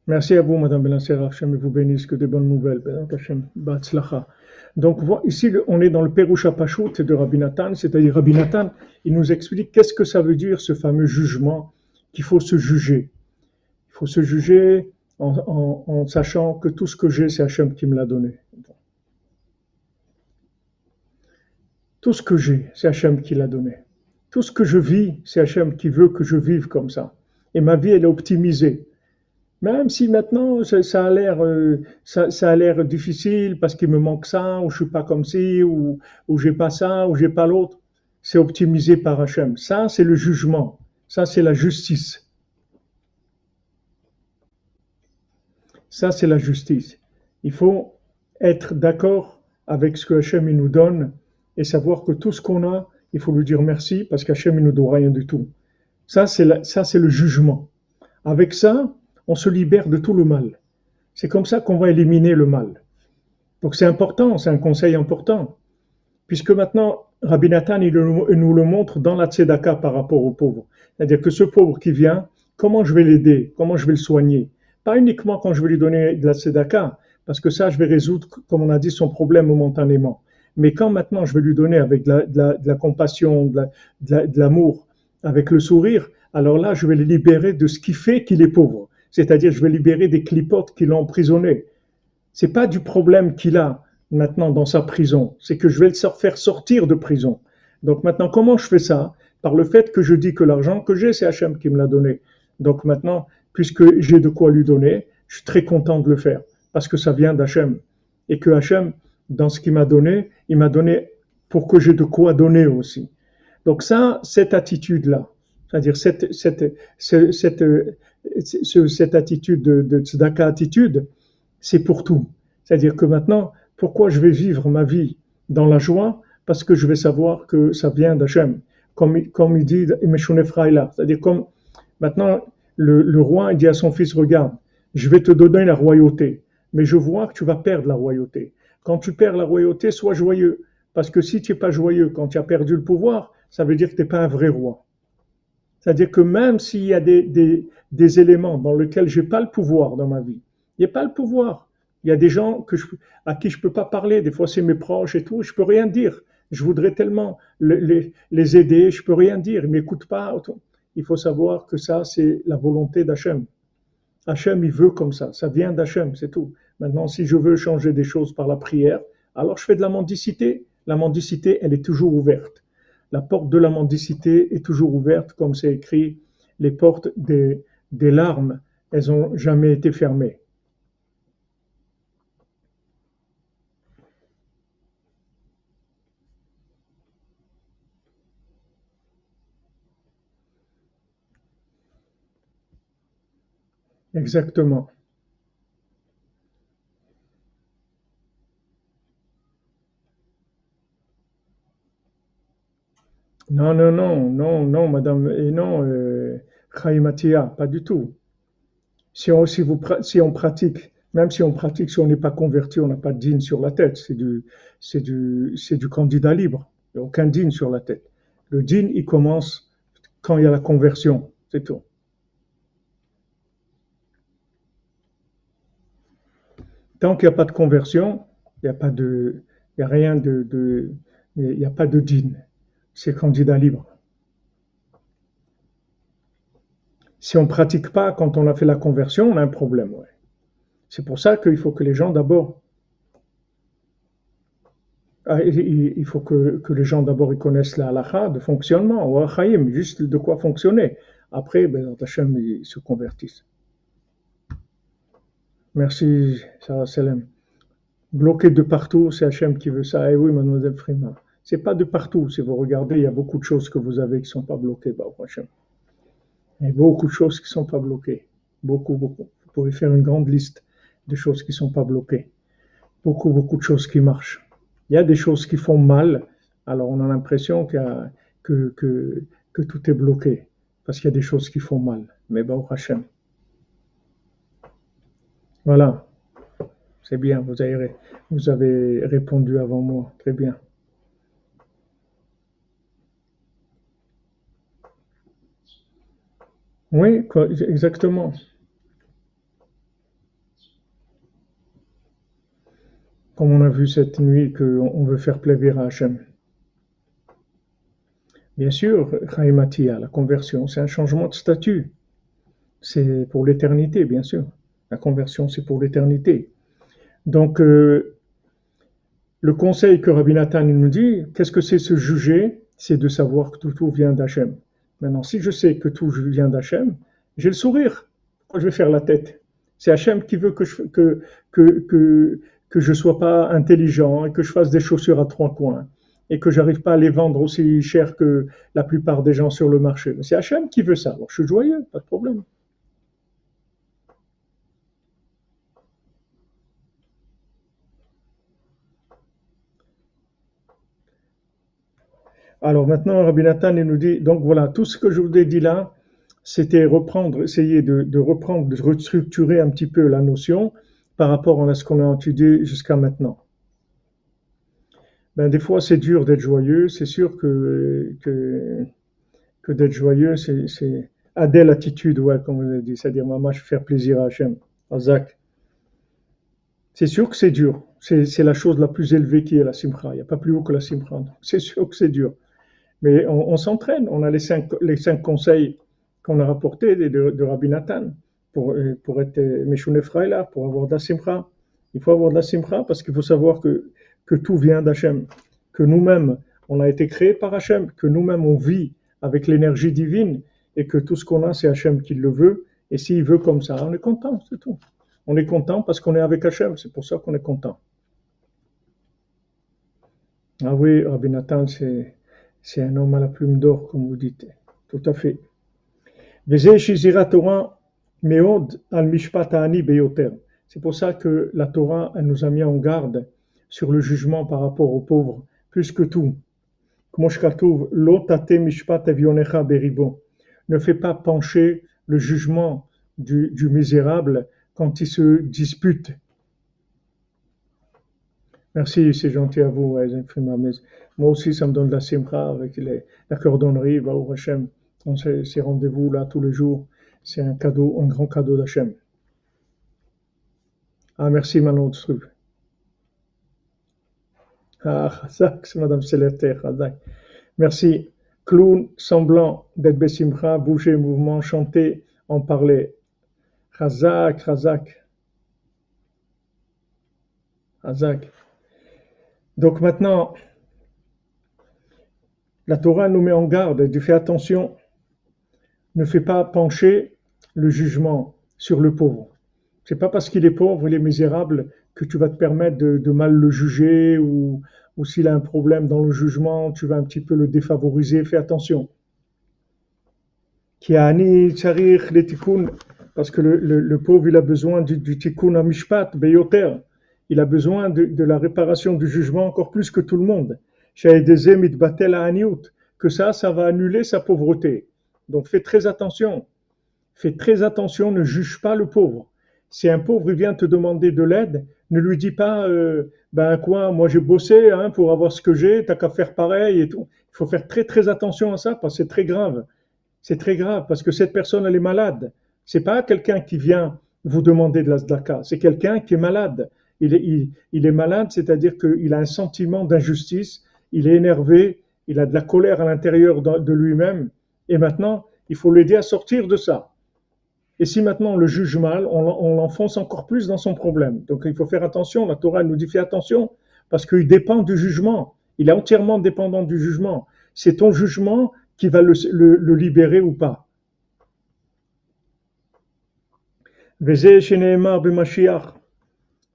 Merci à vous, Madame Belancer, Hachem vous bénisse, que des bonnes nouvelles. Donc ici, on est dans le Perusha Pashut de Rabbi Nathan, c'est-à-dire Rabbi Nathan, il nous explique qu'est-ce que ça veut dire ce fameux jugement qu'il faut se juger. Il faut se juger en, en sachant que tout ce que j'ai, c'est Hachem qui me l'a donné. Tout ce que j'ai, c'est Hachem qui l'a donné. Tout ce que je vis, c'est Hachem qui veut que je vive comme ça. Et ma vie, elle est optimisée. Même si maintenant ça, a l'air euh, ça, difficile parce qu'il me manque ça, ou je suis pas comme ci, ou, ou j'ai pas ça, ou j'ai pas l'autre, c'est optimisé par Hachem. Ça, c'est le jugement. Ça, c'est la justice. Ça, c'est la justice. Il faut être d'accord avec ce que Hachem nous donne et savoir que tout ce qu'on a, il faut lui dire merci parce qu'Hachem ne nous doit rien du tout. Ça, c'est le jugement. Avec ça, on se libère de tout le mal. C'est comme ça qu'on va éliminer le mal. Donc c'est important, c'est un conseil important. Puisque maintenant, Rabbi Nathan, il nous le montre dans la tzedaka par rapport aux pauvres. C'est-à-dire que ce pauvre qui vient, comment je vais l'aider, comment je vais le soigner? Pas uniquement quand je vais lui donner de la tzedaka, parce que ça, je vais résoudre, comme on a dit, son problème momentanément. Mais quand maintenant je vais lui donner avec de la, compassion, de l'amour, avec le sourire, alors là, je vais le libérer de ce qui fait qu'il est pauvre. C'est-à-dire, je vais libérer des clipotes qui l'ont emprisonné. C'est pas du problème qu'il a maintenant dans sa prison, c'est que je vais le faire sortir de prison. Donc maintenant, comment je fais ça? Par le fait que je dis que l'argent que j'ai, c'est Hachem qui me l'a donné. Donc maintenant, puisque j'ai de quoi lui donner, je suis très content de le faire, parce que ça vient d'Hachem. Et que Hachem, dans ce qu'il m'a donné, il m'a donné pour que j'ai de quoi donner aussi. Donc ça, cette attitude-là, c'est-à-dire cette, cette, cette, cette, attitude de, de attitude, c'est pour tout. C'est-à-dire que maintenant, pourquoi je vais vivre ma vie dans la joie? Parce que je vais savoir que ça vient d'Hachem. Comme, comme il dit c'est-à-dire comme maintenant le, le roi dit à son fils, regarde, je vais te donner la royauté, mais je vois que tu vas perdre la royauté. Quand tu perds la royauté, sois joyeux. Parce que si tu n'es pas joyeux quand tu as perdu le pouvoir, ça veut dire que tu n'es pas un vrai roi. C'est-à-dire que même s'il y a des, des, éléments dans lesquels j'ai pas le pouvoir dans ma vie, il n'y a pas le pouvoir. Il y a des gens je, à qui je peux pas parler. Des fois, c'est mes proches et tout. Je peux rien dire. Je voudrais tellement les, les aider. Je peux rien dire. Ils m'écoutent pas. Il faut savoir que ça, c'est la volonté d'Hachem. Hachem, il veut comme ça. Ça vient d'Hachem, c'est tout. Maintenant, si je veux changer des choses par la prière, alors je fais de la mendicité. La mendicité, elle est toujours ouverte. La porte de la mendicité est toujours ouverte, comme c'est écrit, les portes des, des larmes, elles ont jamais été fermées. Exactement. Non, non, non, non, non, madame, et non, euh, pas du tout. Si on, si, si on pratique, même si on pratique, si on n'est pas converti, on n'a pas de dîne sur la tête, c'est du, c'est du, c'est du candidat libre. Il n'y a aucun dîne sur la tête. Le dîne, il commence quand il y a la conversion, c'est tout. Tant qu'il n'y a pas de conversion, il n'y a pas de, il y a rien de, de il n'y a pas de dîne. C'est candidat libre. Si on ne pratique pas quand on a fait la conversion, on a un problème. C'est pour ça qu'il faut que les gens d'abord, ah, il faut que, les gens d'abord connaissent la halakha de fonctionnement, ou juste de quoi fonctionner. Après, ben, Hachem, ils se convertissent. Merci, Sarah Selem. Bloqué de partout, c'est Hachem qui veut ça. Eh oui, mademoiselle Frima. C'est pas de partout. Si vous regardez, il y a beaucoup de choses que vous avez qui sont pas bloquées, bah. Il y a beaucoup de choses qui sont pas bloquées. Beaucoup, beaucoup. Vous pouvez faire une grande liste de choses qui sont pas bloquées. Beaucoup, beaucoup de choses qui marchent. Il y a des choses qui font mal. Alors, on a l'impression que, que, que tout est bloqué. Parce qu'il y a des choses qui font mal. Mais bah, Hachem. Voilà. C'est bien, vous avez, vous avez répondu avant moi. Très bien. Oui, exactement. Comme on a vu cette nuit qu'on veut faire plaisir à Hachem. Bien sûr, Chaïmatia, la conversion, c'est un changement de statut. C'est pour l'éternité, bien sûr. La conversion, c'est pour l'éternité. Donc, euh, le conseil que Rabbi Nathan nous dit, qu'est-ce que c'est se juger? C'est de savoir que tout, vient d'Hachem. Maintenant, si je sais que tout vient d'Hachem, j'ai le sourire. Pourquoi je vais faire la tête? C'est Hachem qui veut que je que, sois pas intelligent et que je fasse des chaussures à trois coins et que j'arrive pas à les vendre aussi cher que la plupart des gens sur le marché. C'est Hachem qui veut ça. Alors, je suis joyeux, pas de problème. Alors maintenant, Rabbi Nathan il nous dit, donc voilà, tout ce que je vous ai dit là, c'était reprendre, essayer de, reprendre, de restructurer un petit peu la notion par rapport à ce qu'on a étudié jusqu'à maintenant. Ben, des fois, c'est dur d'être joyeux. C'est sûr que, que, d'être joyeux, c'est Adèle attitude, ouais, comme vous avez dit. C'est-à-dire, maman, je vais faire plaisir à Hachem, à Zach. C'est sûr que c'est dur. C'est la chose la plus élevée qui est la simcha. Il n'y a pas plus haut que la simcha. C'est sûr que c'est dur. Mais on, s'entraîne. On a les cinq, les cinq conseils qu'on a rapportés de, de, Rabbi Nathan pour, euh, pour être euh, Meshune là, pour avoir de la simcha. Il faut avoir de la simcha parce qu'il faut savoir que, que tout vient d'Hachem, que nous-mêmes, on a été créés par Hachem, que nous-mêmes, on vit avec l'énergie divine et que tout ce qu'on a, c'est Hachem qui le veut. Et s'il veut comme ça, on est content, c'est tout. On est content parce qu'on est avec Hachem, c'est pour ça qu'on est content. Ah oui, Rabbi Nathan, c'est c'est un homme à la plume d'or, comme vous dites. Tout à fait. C'est pour ça que la Torah elle nous a mis en garde sur le jugement par rapport aux pauvres, plus que tout. Ne fais pas pencher le jugement du, du misérable quand il se dispute Merci, c'est gentil à vous, Moi aussi, ça me donne de la simcha avec les, la cordonnerie, au Hashem. On ces, rendez-vous là tous les jours, c'est un cadeau, un grand cadeau d'Hachem. Ah, merci Manon Struve. Ah, c'est Madame Céleste, Chazak. Merci. Clown, semblant d'être Bessimcha, bouger, mouvement, chanter, en parler. Chazak, Chazak. Chazak. Donc maintenant, la Torah nous met en garde, elle dit fais attention, ne fais pas pencher le jugement sur le pauvre. C'est pas parce qu'il est pauvre, il est misérable que tu vas te permettre de, mal le juger ou, s'il a un problème dans le jugement, tu vas un petit peu le défavoriser. Fais attention. Parce que le, pauvre, il a besoin du, du tikkun amishpat, beyoter. Il a besoin de, la réparation du jugement encore plus que tout le monde. Que ça, ça va annuler sa pauvreté. Donc fais très attention. Fais très attention, ne juge pas le pauvre. Si un pauvre vient te demander de l'aide, ne lui dis pas, euh, ben quoi, moi j'ai bossé hein, pour avoir ce que j'ai, t'as qu'à faire pareil et tout. Il faut faire très très attention à ça parce que c'est très grave. C'est très grave parce que cette personne elle est malade. C'est pas quelqu'un qui vient vous demander de la zdaka, c'est quelqu'un qui est malade. Il est, il, malade, c'est-à-dire qu'il a un sentiment d'injustice, il est énervé, il a de la colère à l'intérieur de lui-même, et maintenant, il faut l'aider à sortir de ça. Et si maintenant on le juge mal, on, l'enfonce encore plus dans son problème. Donc il faut faire attention, la Torah nous dit fais attention, parce qu'il dépend du jugement. Il est entièrement dépendant du jugement. C'est ton jugement qui va le, libérer ou pas.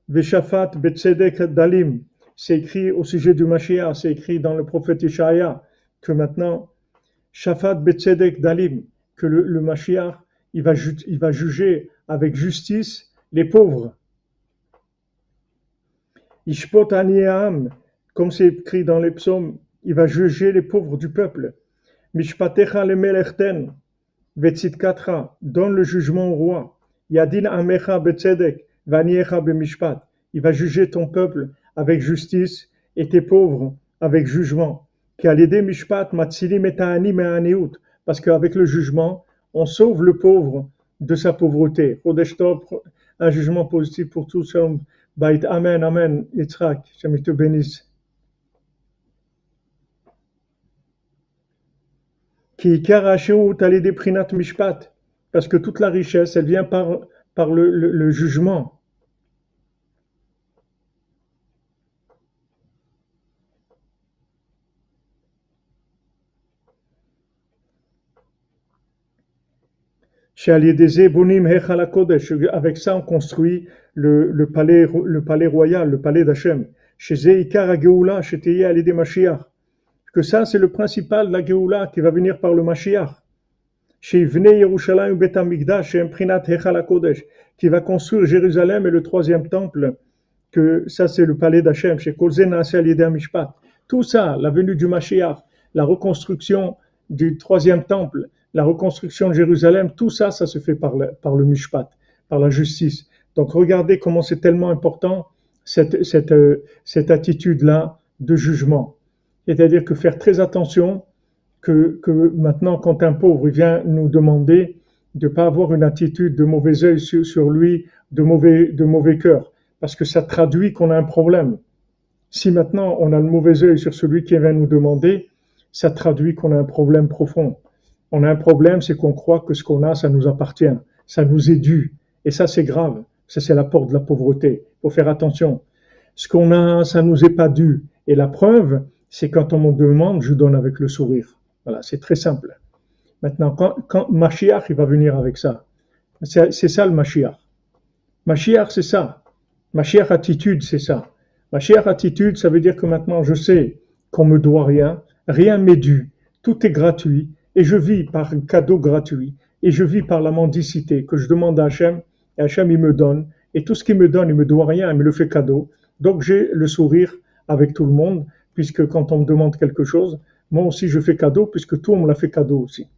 Dalim. C'est écrit au sujet du Mashiach, c'est écrit dans le prophète Ishaïa que maintenant, Shafat Betzedek Dalim, que le, le Mashiach il va, il va juger avec justice les pauvres. Ishpot Aniam, comme c'est écrit dans les psaumes, il va juger les pauvres du peuple. Mishpatecha le melechten, katra, donne le jugement au roi. Yadin amecha betzedek. Il va juger ton peuple avec justice et tes pauvres avec jugement. Parce qu'avec le jugement, on sauve le pauvre de sa pauvreté. un jugement positif pour tous. Amen, Amen. Yitzhak, je te bénisse. Qui parce que toute la richesse, elle vient par, par le jugement. Avec ça, on construit le, le, palais, le royal, le palais d'Hachem. Que ça, c'est le principal de la Geoula qui va venir par le Mashiach. Qui va construire Jérusalem et le troisième temple. Que ça, c'est le palais d'Hachem. Tout ça, la venue du Mashiach, la reconstruction du troisième temple, la reconstruction de Jérusalem, tout ça, ça se fait par le, par le mishpat, par la justice. Donc regardez comment c'est tellement important cette, cette, euh, cette attitude-là de jugement. C'est-à-dire que faire très attention que, maintenant, quand un pauvre vient nous demander de ne pas avoir une attitude de mauvais œil sur, lui, de mauvais, de mauvais cœur, parce que ça traduit qu'on a un problème. Si maintenant on a le mauvais œil sur celui qui vient nous demander, ça traduit qu'on a un problème profond on a un problème, c'est qu'on croit que ce qu'on a, ça nous appartient, ça nous est dû. Et ça, c'est grave. Ça, c'est la porte de la pauvreté. Il faut faire attention. Ce qu'on a, ça nous est pas dû. Et la preuve, c'est quand on me demande, je donne avec le sourire. Voilà, c'est très simple. Maintenant, quand, quand il va venir avec ça. C'est ça le Mashiach. Mashiach, c'est ça. Mashiach attitude, c'est ça. Mashiach attitude, ça veut dire que maintenant, je sais qu'on me doit rien, rien m'est dû, tout est gratuit, et je vis par un cadeau gratuit, et je vis par la mendicité que je demande à Hachem, et Hachem il me donne, et tout ce qu'il me donne, il me doit rien, il me le fait cadeau. Donc j'ai le sourire avec tout le monde, puisque quand on me demande quelque chose, moi aussi je fais cadeau puisque toi on l'a fait cadeau aussi.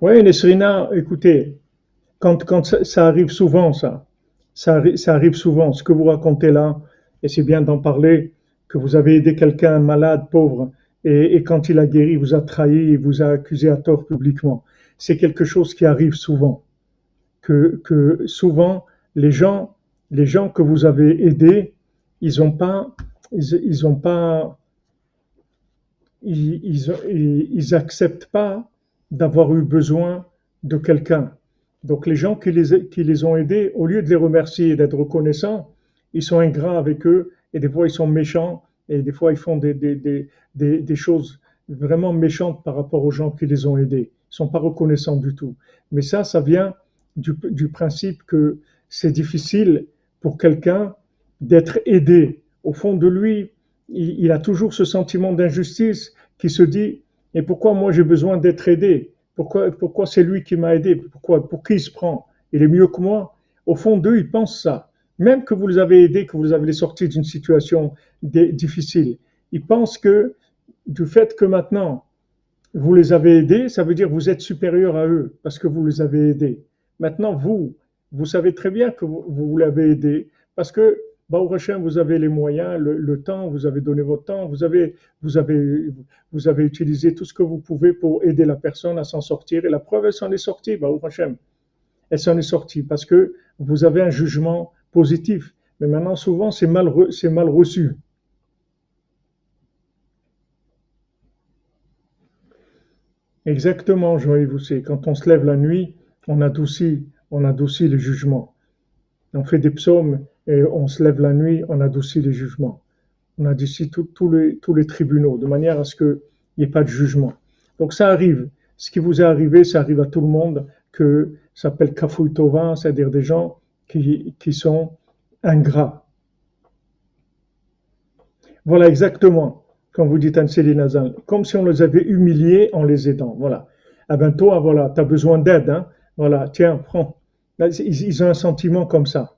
Oui, Nesrina, écoutez, quand, ça, arrive souvent, ça, ça, arrive souvent, ce que vous racontez là, et c'est bien d'en parler, que vous avez aidé quelqu'un malade, pauvre, et, quand il a guéri, vous a trahi, vous a accusé à tort publiquement. C'est quelque chose qui arrive souvent. Que, souvent, les gens, les gens que vous avez aidés, ils ont pas, ils, ils pas, ils acceptent pas d'avoir eu besoin de quelqu'un. Donc les gens qui les, ont aidés, au lieu de les remercier et d'être reconnaissants, ils sont ingrats avec eux et des fois ils sont méchants et des fois ils font des, choses vraiment méchantes par rapport aux gens qui les ont aidés. Ils sont pas reconnaissants du tout. Mais ça, ça vient du, du principe que c'est difficile pour quelqu'un d'être aidé. Au fond de lui, il, il a toujours ce sentiment d'injustice qui se dit, et pourquoi moi j'ai besoin d'être aidé? Pourquoi, pourquoi c'est lui qui m'a aidé? Pourquoi Pour qui il se prend? Il est mieux que moi? Au fond d'eux, ils pensent ça. Même que vous les avez aidés, que vous les avez sortis d'une situation difficile, ils pensent que du fait que maintenant vous les avez aidés, ça veut dire que vous êtes supérieur à eux parce que vous les avez aidés. Maintenant, vous, vous savez très bien que vous, vous l'avez aidé parce que prochain, vous avez les moyens, le, temps, vous avez donné votre temps, vous avez, utilisé tout ce que vous pouvez pour aider la personne à s'en sortir. Et la preuve, elle s'en est sortie, prochain. Elle s'en est sortie parce que vous avez un jugement positif. Mais maintenant, souvent, c'est mal, c'est mal reçu. Exactement, Joël c'est Quand on se lève la nuit, on adoucit, on adoucit les jugements. On fait des psaumes et on se lève la nuit, on adoucit les jugements. On adoucit tous les, tous les tribunaux de manière à ce qu'il n'y ait pas de jugement. Donc ça arrive. Ce qui vous est arrivé, ça arrive à tout le monde, que ça s'appelle Kafouy Tova, c'est-à-dire des gens qui, qui sont ingrats. Voilà exactement, quand vous dites Anseli Nazal, comme si on les avait humiliés en les aidant. Voilà. Ah ben toi, voilà, tu as besoin d'aide. Hein? Voilà, tiens, prends. Ils, ont un sentiment comme ça.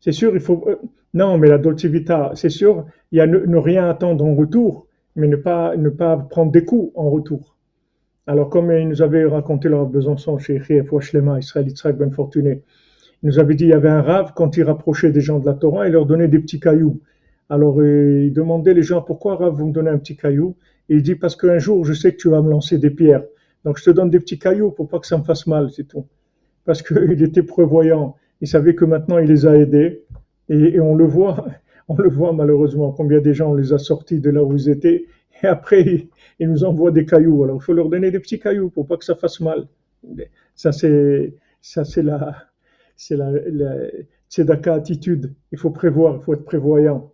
C'est sûr, il faut. Euh, non, mais la dolcivita, c'est sûr, il y a ne, rien attendre en retour, mais ne pas, ne pas prendre des coups en retour. Alors, comme ils nous avaient raconté leur Besançon chez Chief Washlema, Israël Yitzhak Ben Fortuné, il nous avait dit il y avait un rave, quand il rapprochait des gens de la Torah, il leur donnait des petits cailloux. Alors euh, il demandait les gens pourquoi rave vous me donnez un petit caillou? Et il dit parce qu'un jour je sais que tu vas me lancer des pierres. Donc je te donne des petits cailloux pour pas que ça me fasse mal, c'est tout. Parce qu'il était prévoyant. Il savait que maintenant il les a aidés. Et, on le voit, on le voit malheureusement, combien des gens on les a sortis de là où ils étaient. Et après, ils nous envoient des cailloux. Alors il faut leur donner des petits cailloux pour pas que ça fasse mal. Ça c'est, ça c'est la, c'est la, la tzedaka attitude. Il faut prévoir, il faut être prévoyant.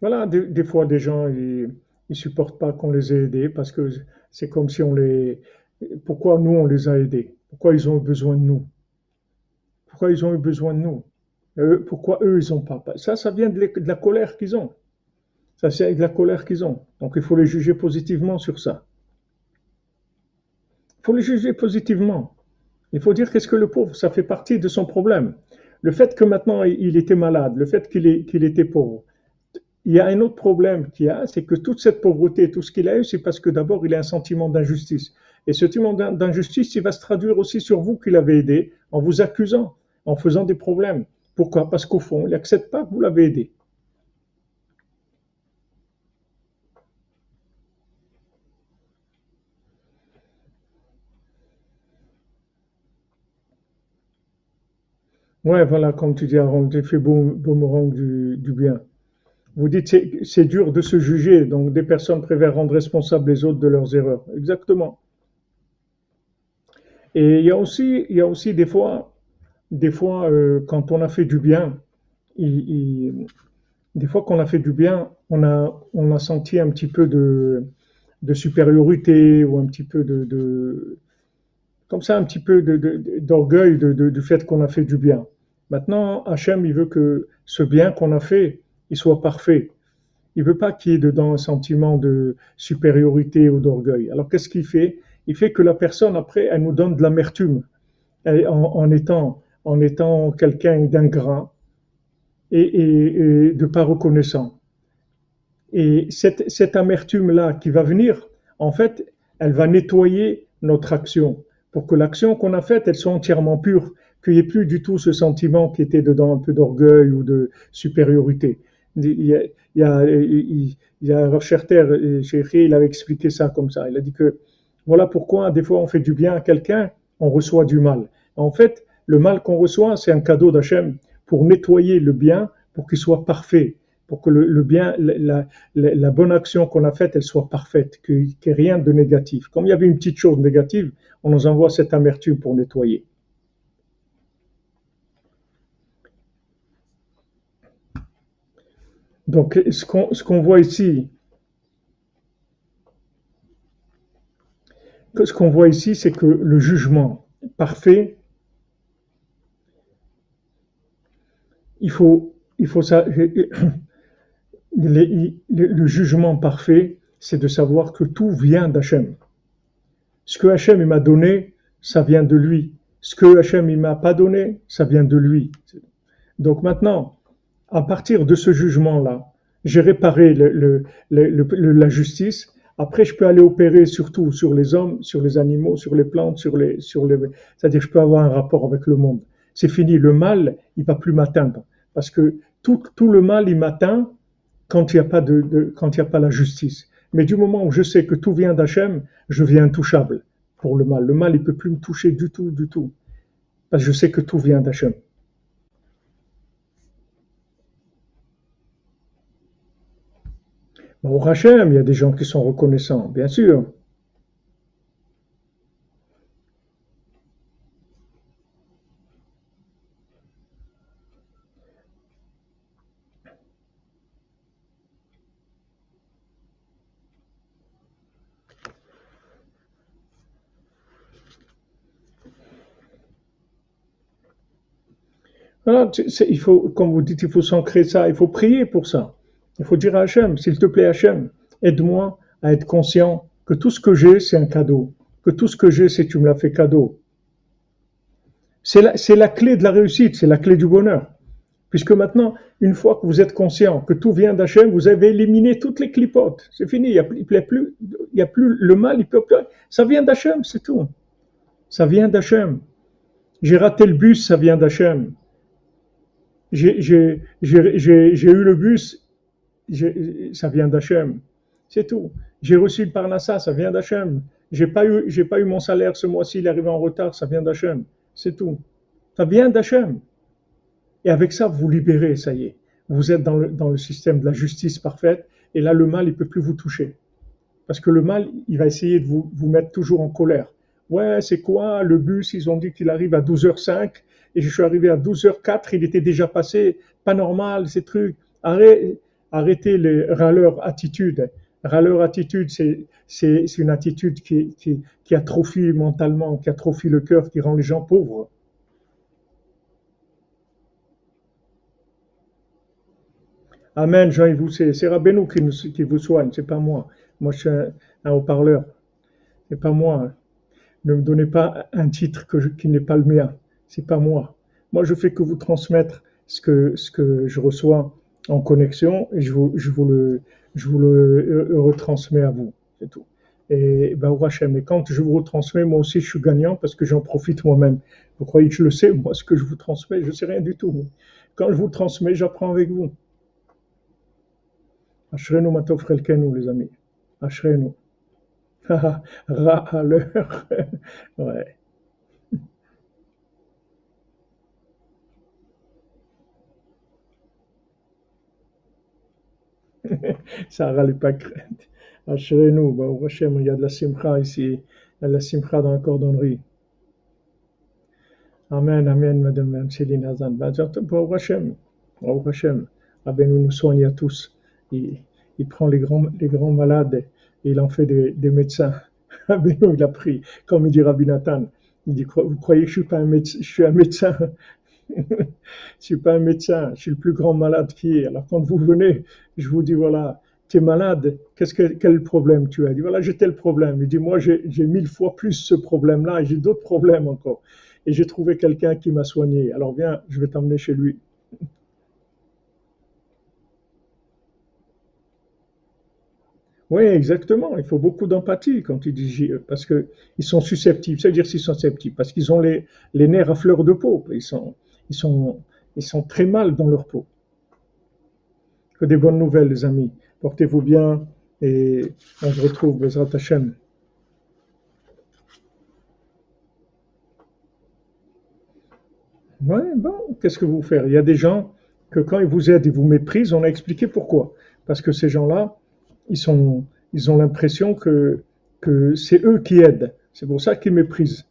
Voilà, des, fois, des gens, ils, ne supportent pas qu'on les ait aidés parce que c'est comme si on les. Pourquoi nous, on les a aidés? Pourquoi ils ont eu besoin de nous? Pourquoi ils ont eu besoin de nous? Pourquoi eux, ils n'ont pas? Ça, ça vient de, la colère qu'ils ont. Ça, c'est de la colère qu'ils ont. Donc, il faut les juger positivement sur ça. Il faut le juger positivement. Il faut dire qu'est-ce que le pauvre, ça fait partie de son problème. Le fait que maintenant il était malade, le fait qu'il était pauvre. Il y a un autre problème qu'il y a, c'est que toute cette pauvreté, tout ce qu'il a eu, c'est parce que d'abord il a un sentiment d'injustice. Et ce sentiment d'injustice, il va se traduire aussi sur vous qui l'avez aidé, en vous accusant, en faisant des problèmes. Pourquoi? Parce qu'au fond, il n'accepte pas que vous l'avez aidé. Ouais, voilà, comme tu dis, Aaron, fait boomerang du bien. Vous dites c'est dur de se juger, donc des personnes préfèrent rendre responsables les autres de leurs erreurs. Exactement. Et il y a aussi, il y a aussi des fois, des fois euh, quand on a fait du bien, des fois qu'on a fait du bien, on a, on a senti un petit peu de, de supériorité ou un petit peu de comme ça un petit peu d'orgueil de, du fait qu'on a fait du bien. Maintenant, Hachem, il veut que ce bien qu'on a fait, il soit parfait. Il veut pas qu'il y ait dedans un sentiment de supériorité ou d'orgueil. Alors qu'est-ce qu'il fait? Il fait que la personne, après, elle nous donne de l'amertume en, en, étant, en étant quelqu'un d'ingrat et, de pas reconnaissant. Et cette, cette amertume-là qui va venir, en fait, elle va nettoyer notre action pour que l'action qu'on a faite, elle soit entièrement pure, qu'il n'y ait plus du tout ce sentiment qui était dedans un peu d'orgueil ou de supériorité. Il y a, il y a, il Scherter, il avait expliqué ça comme ça. Il a dit que voilà pourquoi des fois on fait du bien à quelqu'un, on reçoit du mal. En fait, le mal qu'on reçoit, c'est un cadeau d'Hachem pour nettoyer le bien, pour qu'il soit parfait, pour que le, bien, la, la, bonne action qu'on a faite, elle soit parfaite, qu'il n'y ait rien de négatif. Comme il y avait une petite chose négative, on nous envoie cette amertume pour nettoyer. Donc, ce qu'on voit ici, ce qu'on voit ici, c'est que le jugement parfait, il faut, il faut ça, le, jugement parfait, c'est de savoir que tout vient d'Hachem. Ce que Hachem m'a donné, ça vient de lui. Ce que Hachem m'a pas donné, ça vient de lui. Donc maintenant, à partir de ce jugement-là, j'ai réparé le, la justice. Après, je peux aller opérer surtout sur les hommes, sur les animaux, sur les plantes, sur les, sur les, c'est-à-dire je peux avoir un rapport avec le monde. C'est fini. Le mal, il va plus m'atteindre parce que tout, tout le mal, il m'atteint quand il n'y a pas de, quand il a pas la justice. Mais du moment où je sais que tout vient d'Hachem, je viens intouchable pour le mal. Le mal, il peut plus me toucher du tout, du tout. Parce que je sais que tout vient d'Hachem. Au Hachem, il y a des gens qui sont reconnaissants, bien sûr. Voilà, il faut, comme vous dites, il faut s'ancrer ça, il faut prier pour ça. Il faut dire à Hachem, s'il te plaît Hachem, aide-moi à être conscient que tout ce que j'ai, c'est un cadeau. Que tout ce que j'ai, c'est tu me l'as fait cadeau. C'est la, clé de la réussite, c'est la clé du bonheur. Puisque maintenant, une fois que vous êtes conscient que tout vient d'Hachem, vous avez éliminé toutes les clipotes. C'est fini, il n'y a, plus, il y a plus le mal, il peut plus. Ça vient d'Hachem, c'est tout. Ça vient d'Hachem. J'ai raté le bus, ça vient d'Hachem. J'ai eu le bus, ça vient d'Hachem. C'est tout. J'ai reçu le Parnassa, ça vient d'Hachem. J'ai pas eu, pas eu mon salaire ce mois-ci, il est arrivé en retard, ça vient d'Hachem. C'est tout. Ça vient d'Hachem. Et avec ça, vous libérez, ça y est. Vous êtes dans le, système de la justice parfaite, et là, le mal, il peut plus vous toucher. Parce que le mal, il va essayer de vous, vous mettre toujours en colère. Ouais, c'est quoi le bus? Ils ont dit qu'il arrive à 12h05 et je suis arrivé à 12h04, il était déjà passé. Pas normal, ces trucs. Arrêtez, arrêtez les râleurs attitudes. Râleur attitude, c'est une attitude qui, qui, qui atrophie mentalement, qui atrophie le cœur, qui rend les gens pauvres. Amen, Jean, vous, c'est Rabbeinu qui, qui vous soigne, c'est pas moi. Moi, je suis un, haut-parleur. C'est pas moi. Ne me donnez pas un titre qui n'est pas le mien. C'est pas moi. Moi, je fais que vous transmettre ce que, ce que je reçois en connexion je vous, le, euh, retransmets à vous. C'est tout. Et ben, Hachem. Et quand je vous retransmets, moi aussi, je suis gagnant parce que j'en profite moi-même. Vous croyez que je le sais? Moi, ce que je vous transmets, je ne sais rien du tout. Quand je vous transmets, j'apprends avec vous. Ashrenu matofrelkenu, les amis. Ashrenu. Ra à l'heure. ouais. Sarah n'est pas crainte. Ashrenu, il y a de la simcha ici. Il y a de la simcha dans la cordonnerie. Amen, amen, madame Céline Hazan. Baruch Hashem, Hashem. Nous soigne à tous. Il, prend les grands, malades et il en fait des, des médecins. Rabbeinu, il a pris, comme il dit Rabbi Nathan, il dit, vous croyez que je suis pas un médecin, je suis un médecin je suis pas un médecin, je suis le plus grand malade qui est. Alors quand vous venez, je vous dis voilà, tu es malade, qu'est-ce que, quel problème tu as? Il dit voilà, j'ai tel problème. Il dit moi j'ai mille fois plus ce problème-là et j'ai d'autres problèmes encore. Et j'ai trouvé quelqu'un qui m'a soigné. Alors viens, je vais t'emmener chez lui. Oui, exactement. Il faut beaucoup d'empathie quand il dit parce qu'ils sont susceptibles. C'est-à-dire qu'ils sont susceptibles parce qu'ils ont les, les nerfs à fleur de peau. Ils sont, ils sont, ils sont très mal dans leur peau. Que des bonnes nouvelles, les amis. Portez-vous bien et on se retrouve, Bezrat Hashem. Ouais, bon, qu'est-ce que vous faire? Il y a des gens que quand ils vous aident, ils vous méprisent, on a expliqué pourquoi. Parce que ces gens-là, ils, sont, ils ont l'impression que, que c'est eux qui aident. C'est pour ça qu'ils méprisent.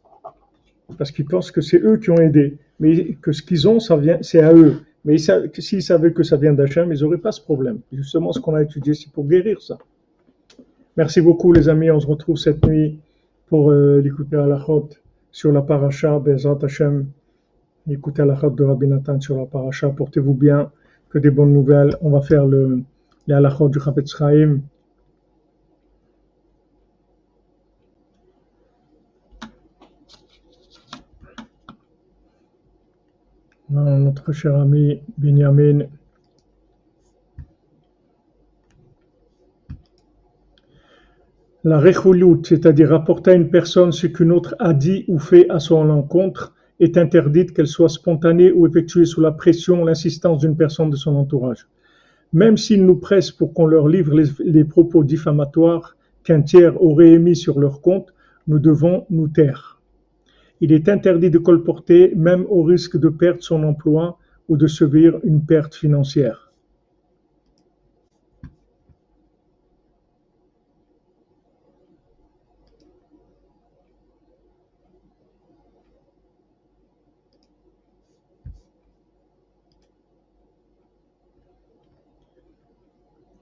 Parce qu'ils pensent que c'est eux qui ont aidé. Mais que ce qu'ils ont, ça vient, c'est à eux. Mais s'ils savaient que ça vient d'Hachem, ils n'auraient pas ce problème. Justement, ce qu'on a étudié, c'est pour guérir ça. Merci beaucoup, les amis. On se retrouve cette nuit pour euh, l'écouter à la chôte sur la paracha, Bezat Hachem. Écoutez la chôte de Rabbi Nathan sur la paracha. Portez-vous bien. Que des bonnes nouvelles. On va faire le, les halachot du Chapetz Chaim. Notre cher ami Benjamin La rechoulout, c'est-à-dire rapporter à une personne ce qu'une autre a dit ou fait à son encontre, est interdite qu'elle soit spontanée ou effectuée sous la pression ou l'insistance d'une personne de son entourage. Même s'ils nous pressent pour qu'on leur livre les, propos diffamatoires qu'un tiers aurait émis sur leur compte, nous devons nous taire. Il est interdit de colporter même au risque de perdre son emploi ou de subir une perte financière.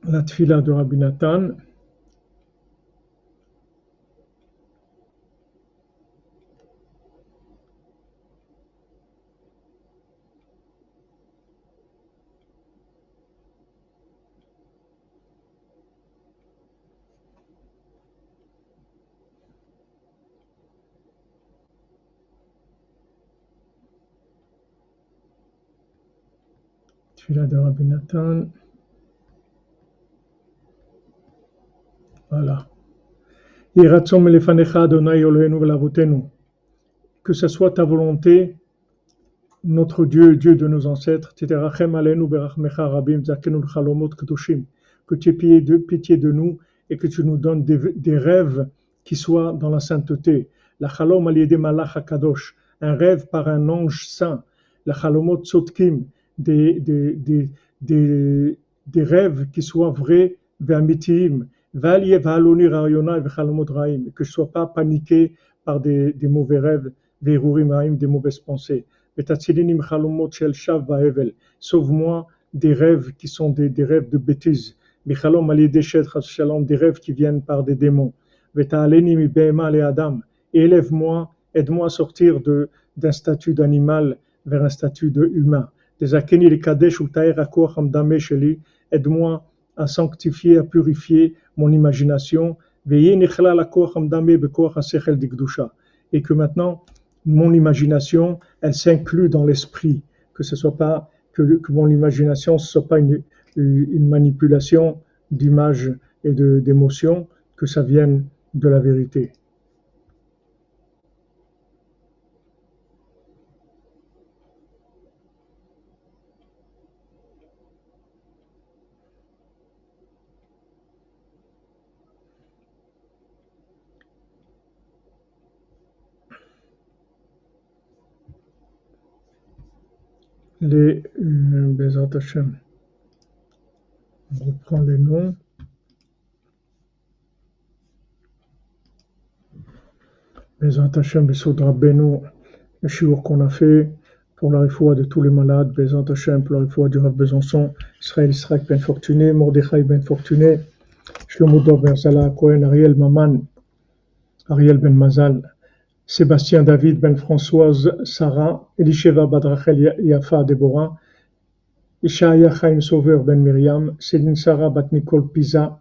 la de. Tfila de Rabbi Nathan. Voilà. Que ce soit ta volonté, notre Dieu, Dieu de nos ancêtres, que tu aies pitié de nous et que tu nous donnes des, rêves qui soient dans la sainteté. La chalom un rêve par un ange saint. La chalomot sotkim, des, des, des, des, rêves qui soient vrais, que je ne sois pas paniqué par des, des mauvais rêves, des mauvaises pensées. Sauve-moi des rêves qui sont des, des rêves de bêtises. Des rêves qui viennent par des démons. Élève-moi, aide-moi à sortir d'un statut d'animal vers un statut de humain. Aide-moi à sanctifier, à purifier mon imagination, et que maintenant mon imagination, elle s'inclut dans l'esprit, que ce soit pas que, mon imagination ne soit pas une, une manipulation d'images et d'émotions, que ça vienne de la vérité. Les euh, Hashem. On reprend les noms. Bezat Hashem, Besodra Beno, le shiur qu'on a fait pour la réfoua de tous les malades, Hashem, pour la réfoua du Rav Besançon, Israël Israël Ben Fortuné, Mordechai Ben Fortuné, Shlomo Dov Ben Salah Ariel Maman, Ariel Ben Mazal, Sébastien David Ben Françoise Sarah, Elisheva Badrachel Yafa Deborah, Ishaya Chaim Sauveur Ben Miriam, Céline Sarah Bat Nicole Pisa,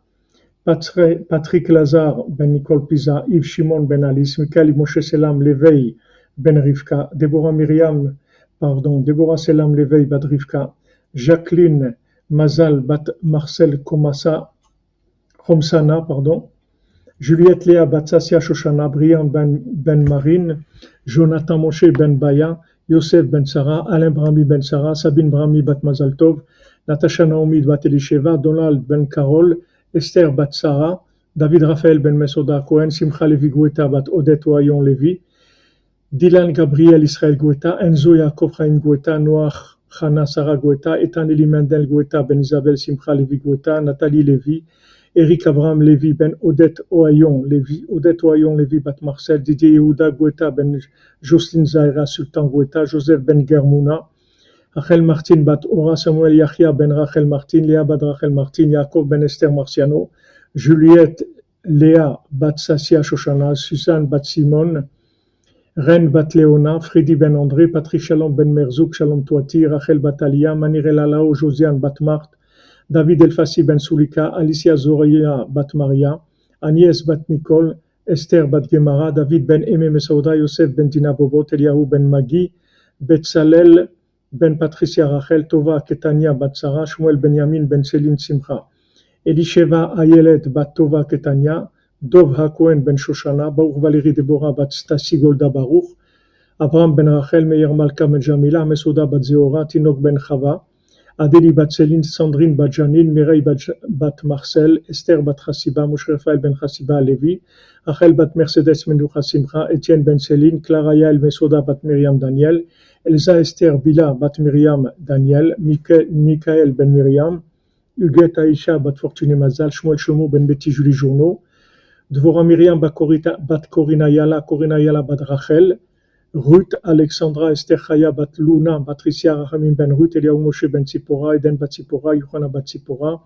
Patrick Lazare Ben Nicole Pisa, Yves Shimon Ben Alice, Michael Moshe Selam Leveil Ben Rivka, Deborah Miriam, pardon, Deborah Selam Leveil Bat Rivka, Jacqueline Mazal Bat Marcel Komassa, Homsana, pardon, Juliette Léa Batsasia Shoshana, Brian ben, ben Marine, Jonathan Moshe ben Baya, Yosef ben Sarah, Alain Brami ben Sarah, Sabine Brami bat Mazaltov, Natasha Naomi bat Elisheva, Donald ben Carol, Esther bat Sarah, David Raphaël ben Mesoda Cohen, Simcha Levi bat Odette Oyon Levi, Dylan Gabriel Israël Gueta, Enzo Yaakov Chaim Gueta, Noach Chana Sarah Gueta, Ethan Eli Mendel Gueta ben Isabelle Simcha Levi Gueta, Nathalie Levi, Eric Abraham Levi ben Odette Oyon Levi, Odette Oyon Levi bat Marcel, Didier Yehuda Gueta ben Jocelyne Zaira Sultan Gueta, Joseph ben Germouna, Rachel Martin bat Ora Samuel Yahya ben Rachel Martin, Léa bat Rachel Martin, Yaakov ben Esther Marciano, Juliette Léa bat Sassia Shoshana, Suzanne bat Simone, Ren bat Léona, Freddy ben André, Patrick Shalom ben Merzouk, Shalom Toati, Rachel Batalia, Manirela Lao, Josiane bat David Elfassi ben Sulika, Alicia Zoria bat Maria, Agnès bat Nicole, Esther bat Gemara, David ben Eme Mesauda, Yosef ben Dina Bobot, ben Magi, Betzalel ben Patricia Rachel, Tova Ketania bat Sarah, Shmuel ben Yamin ben Céline Simcha, Elisheva Ayelet bat Tova Ketania, Dov HaKohen ben Shoshana, Baruch Valérie Deborah bat Stasi Golda Baruch, Abraham ben Rachel, Meir Malka ben Jamila, Mesuda bat Zeora, Tinok ben Chava, Adélie bat Céline, Sandrine bat Janine, Mireille bat Marcel, Esther bat Chassiba, Moshe Raphaël ben Chassiba Levi, Rachel bat Mercedes Menoucha Simcha, Etienne ben Céline, Clara Yael Mesoda bat Myriam Daniel, Elsa Esther Bila bat Myriam Daniel, Michael ben Myriam, Huguette Aïcha bat Fortuné Mazal, Shmuel Shlomo ben Betty Julie Journeau, Dvora Myriam bat Corina Yala, Corina Yala bat Rachel, Ruth Alexandra Esther Chaya bat Luna, Patricia Rachamim ben Ruth, Eliaou Moshe ben Tzipora, Eden bat Tzipora, Yohana bat Tzipora,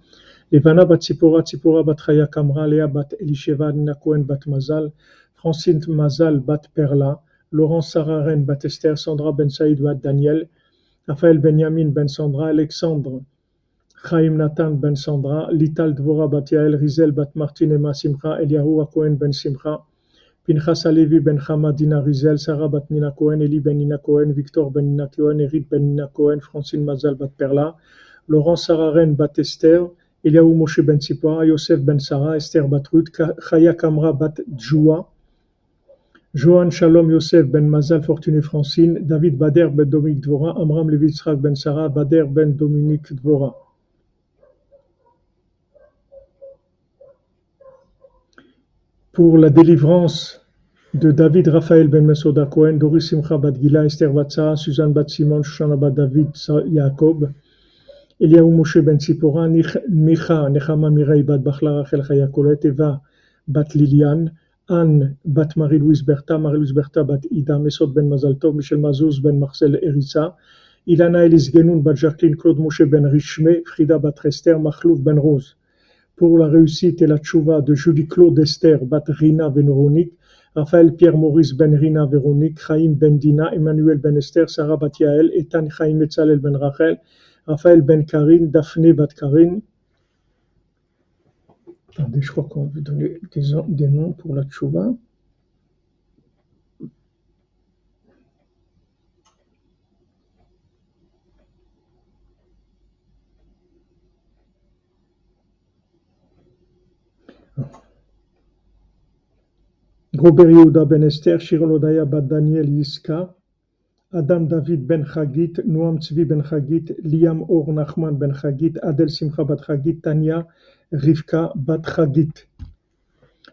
Levana bat Tzipora, Tzipora bat Chaya Kamra, Léa bat Elisheva, Nina bat Mazal, Francine Mazal bat Perla, Laurent Sararen bat Esther, Sandra ben Saïd bat Daniel, Raphaël Benjamin ben Sandra, Alexandre Chaim Nathan ben Sandra, Lital Dvora bat Yael, Rizel bat Martin Emma Simcha, Eliahu Cohen ben Simcha, Pinchas Alevi ben Hamadina Rizel, Sarah bat Nina Cohen, Eli ben Nina Cohen, Victor ben Nina Cohen, Eric ben Nina Cohen, Francine Mazal bat Perla, Laurent Sararen bat Esther, Eliahu Moshe ben Yosef ben Sarah, Esther bat Ruth, Chaya Kamra bat Djoua, Johan Shalom Yosef ben Mazal Fortuné Francine, David Bader ben Dominique Dvora, Amram Levitzrak ben Sarah, Bader ben Dominique Dvora. Pour la délivrance de David Raphaël ben Mesoda Cohen, Doris Simcha bat Gila, Esther Vatsa, Suzanne bat Simon, Shoshana bat David Jacob, Eliaou Moshe ben Tzipora, Micha, Nechama Mirei bat Bachla Rachel Chayakolet, Eva bat Liliane, Anne bat Marie-Louise Bertha, Marie-Louise Bertha bat Ida, Mesod ben Mazaltov, Michel Mazouz ben Marcel Erissa, Ilana Elis Genoun bat Jacqueline, Claude Moshe ben Richme, Frida bat Esther, Machlouf ben Rose pour la réussite et la tchouva de Julie-Claude Esther Batrina Véronique, Raphaël Pierre-Maurice Ben Rina Véronique, Chaim Ben Dina, Emmanuel Ben Esther, Sarah Batiael, Ethan Chaim Metzalel Ben Rachel, Raphaël Ben Karine, Daphné Bat Karine. Attendez, je crois qu'on veut donner des, des noms pour la tchouva. Robert Yehuda ben Esther, Odaya Daniel Yiska, Adam David ben Chagit, Noam Tzvi ben Chagit, Liam Or Nachman ben Chagit, Adel Simcha bat Chagit, Tania Rivka bat Chagit.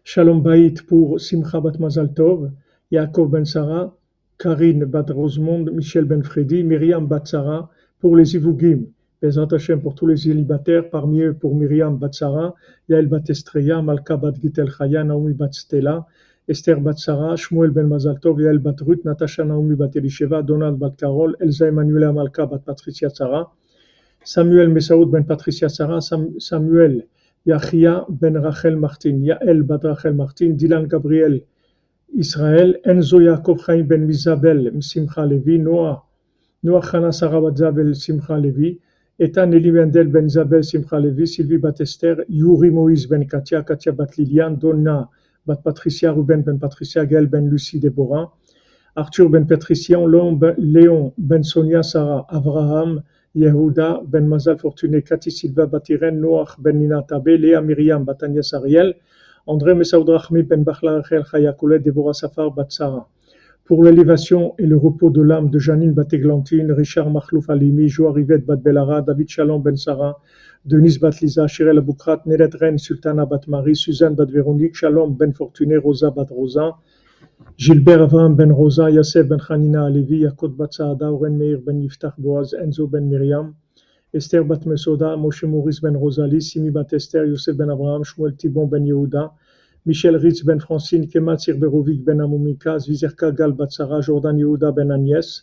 Shalom Bait pour Simcha bat Mazal Tov, Yaakov ben Sarah, Karine bat Rosemond, Michel ben Freddy, Myriam bat Sarah pour les Ivugim. Bezrat Hashem pour tous les célibataires, parmi eux pour Myriam bat Sarah, Yael bat Malka bat Gitel Chaya, Naomi bat Stella, Esther bat Sarah, Shmuel ben Mazaltov, Yael bat Ruth, Natasha Naomi bat Elisheva, Donald bat Carol, Elsa Emmanuel Malka bat Patricia Sarah, Samuel Mesaoud ben Patricia Sarah, Samuel Yachia ben Rachel Martin, Yael bat Rachel Martin, Dylan Gabriel Israël, Enzo Yaakov ben Misabel, Simcha Levi, Noah, Noah Chana Sarah bat Zavel, Simcha Levi, Ethan Eli Mendel ben Isabel Simcha Levi, Sylvie bat Esther, Yuri Moïse ben Katia, Katia bat Liliane, Donna Patricia Ruben ben Patricia, Gaël ben Lucie Déborah, Arthur ben Patricia, Léon ben Sonia Sarah, Abraham, Yehuda ben Mazal Fortuné, Cathy Silva Batiren, Noach ben Nina Tabé, Léa Myriam Batanias Ariel, André Messaoud Rachmi ben Bachla Rachel Chayakoulet, Deborah Safar Batsara. Pour l'élévation et le repos de l'âme de Janine Bateglantine, Richard Mahlouf Alimi, Jo Rivet Bat Belara, David Shalom Ben Sarah, Denise Batliza, Shirel Aboukrat, Neret Ren, Sultana Batmarie, Suzanne Bat Véronique, Shalom Ben Fortuné, Rosa Bat Rosa, Gilbert Avram Ben Rosa, Yasser Ben Hanina Alevi, Yakot Bat Saada, Oren Meir Ben Yiftach Boaz, Enzo Ben Miriam, Esther Bat Mesoda, Moshe Maurice Ben Rosalie, Simi Bat Esther, Yosef Ben Abraham, Shmuel Tibon Ben Yehuda, Michel Ritz Ben Francine, Kemat Sirberovic Ben Amumika, Zvizerka Gal Bat Sarah, Jordan Yehuda Ben Agnès,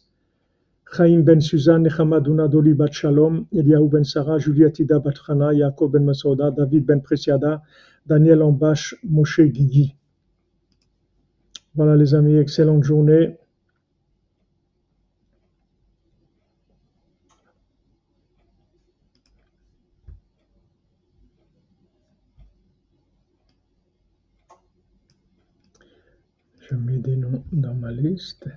Chaim Ben Suzanne, Nechama Doli Bat Shalom, Ben Sarah, Juliatida Bat Chana, Yaakov Ben Masoda, David Ben Presiada, Daniel Ambash, Moshe Guigui. Voilà les amis, excellente journée. Je mets des noms dans ma liste.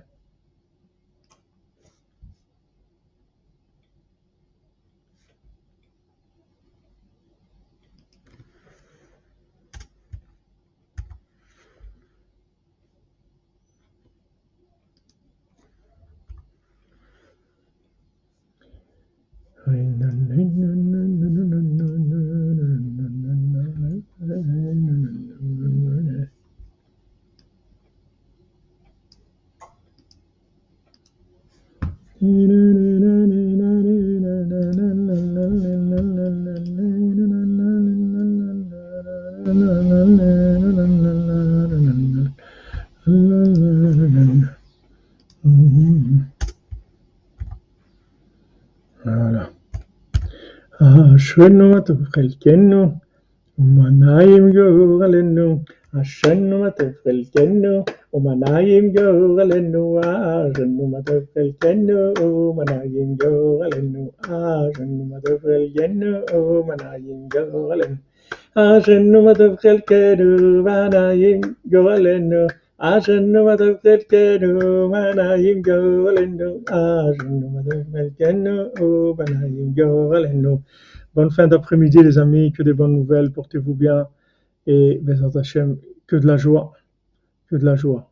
أشهنمة خلكنو ومنايم جوغلنو أشهنمة خلكنو ومنايم جوغلنو أشهنمة خلكنو ومنايم جوغلنو أشهنمة خلكنو ومنايم جوغلنو أشهنمة خلكنو ومنايم جوغلنو ആശന്നു മതക്കു മനായും ഗോളെന്നു ആശന്നു മതക്കു മനായും ഗോളെന്നു Bonne fin d'après-midi, les amis. Que des bonnes nouvelles. Portez-vous bien. Et, Bezat Hachem, que de la joie. Que de la joie.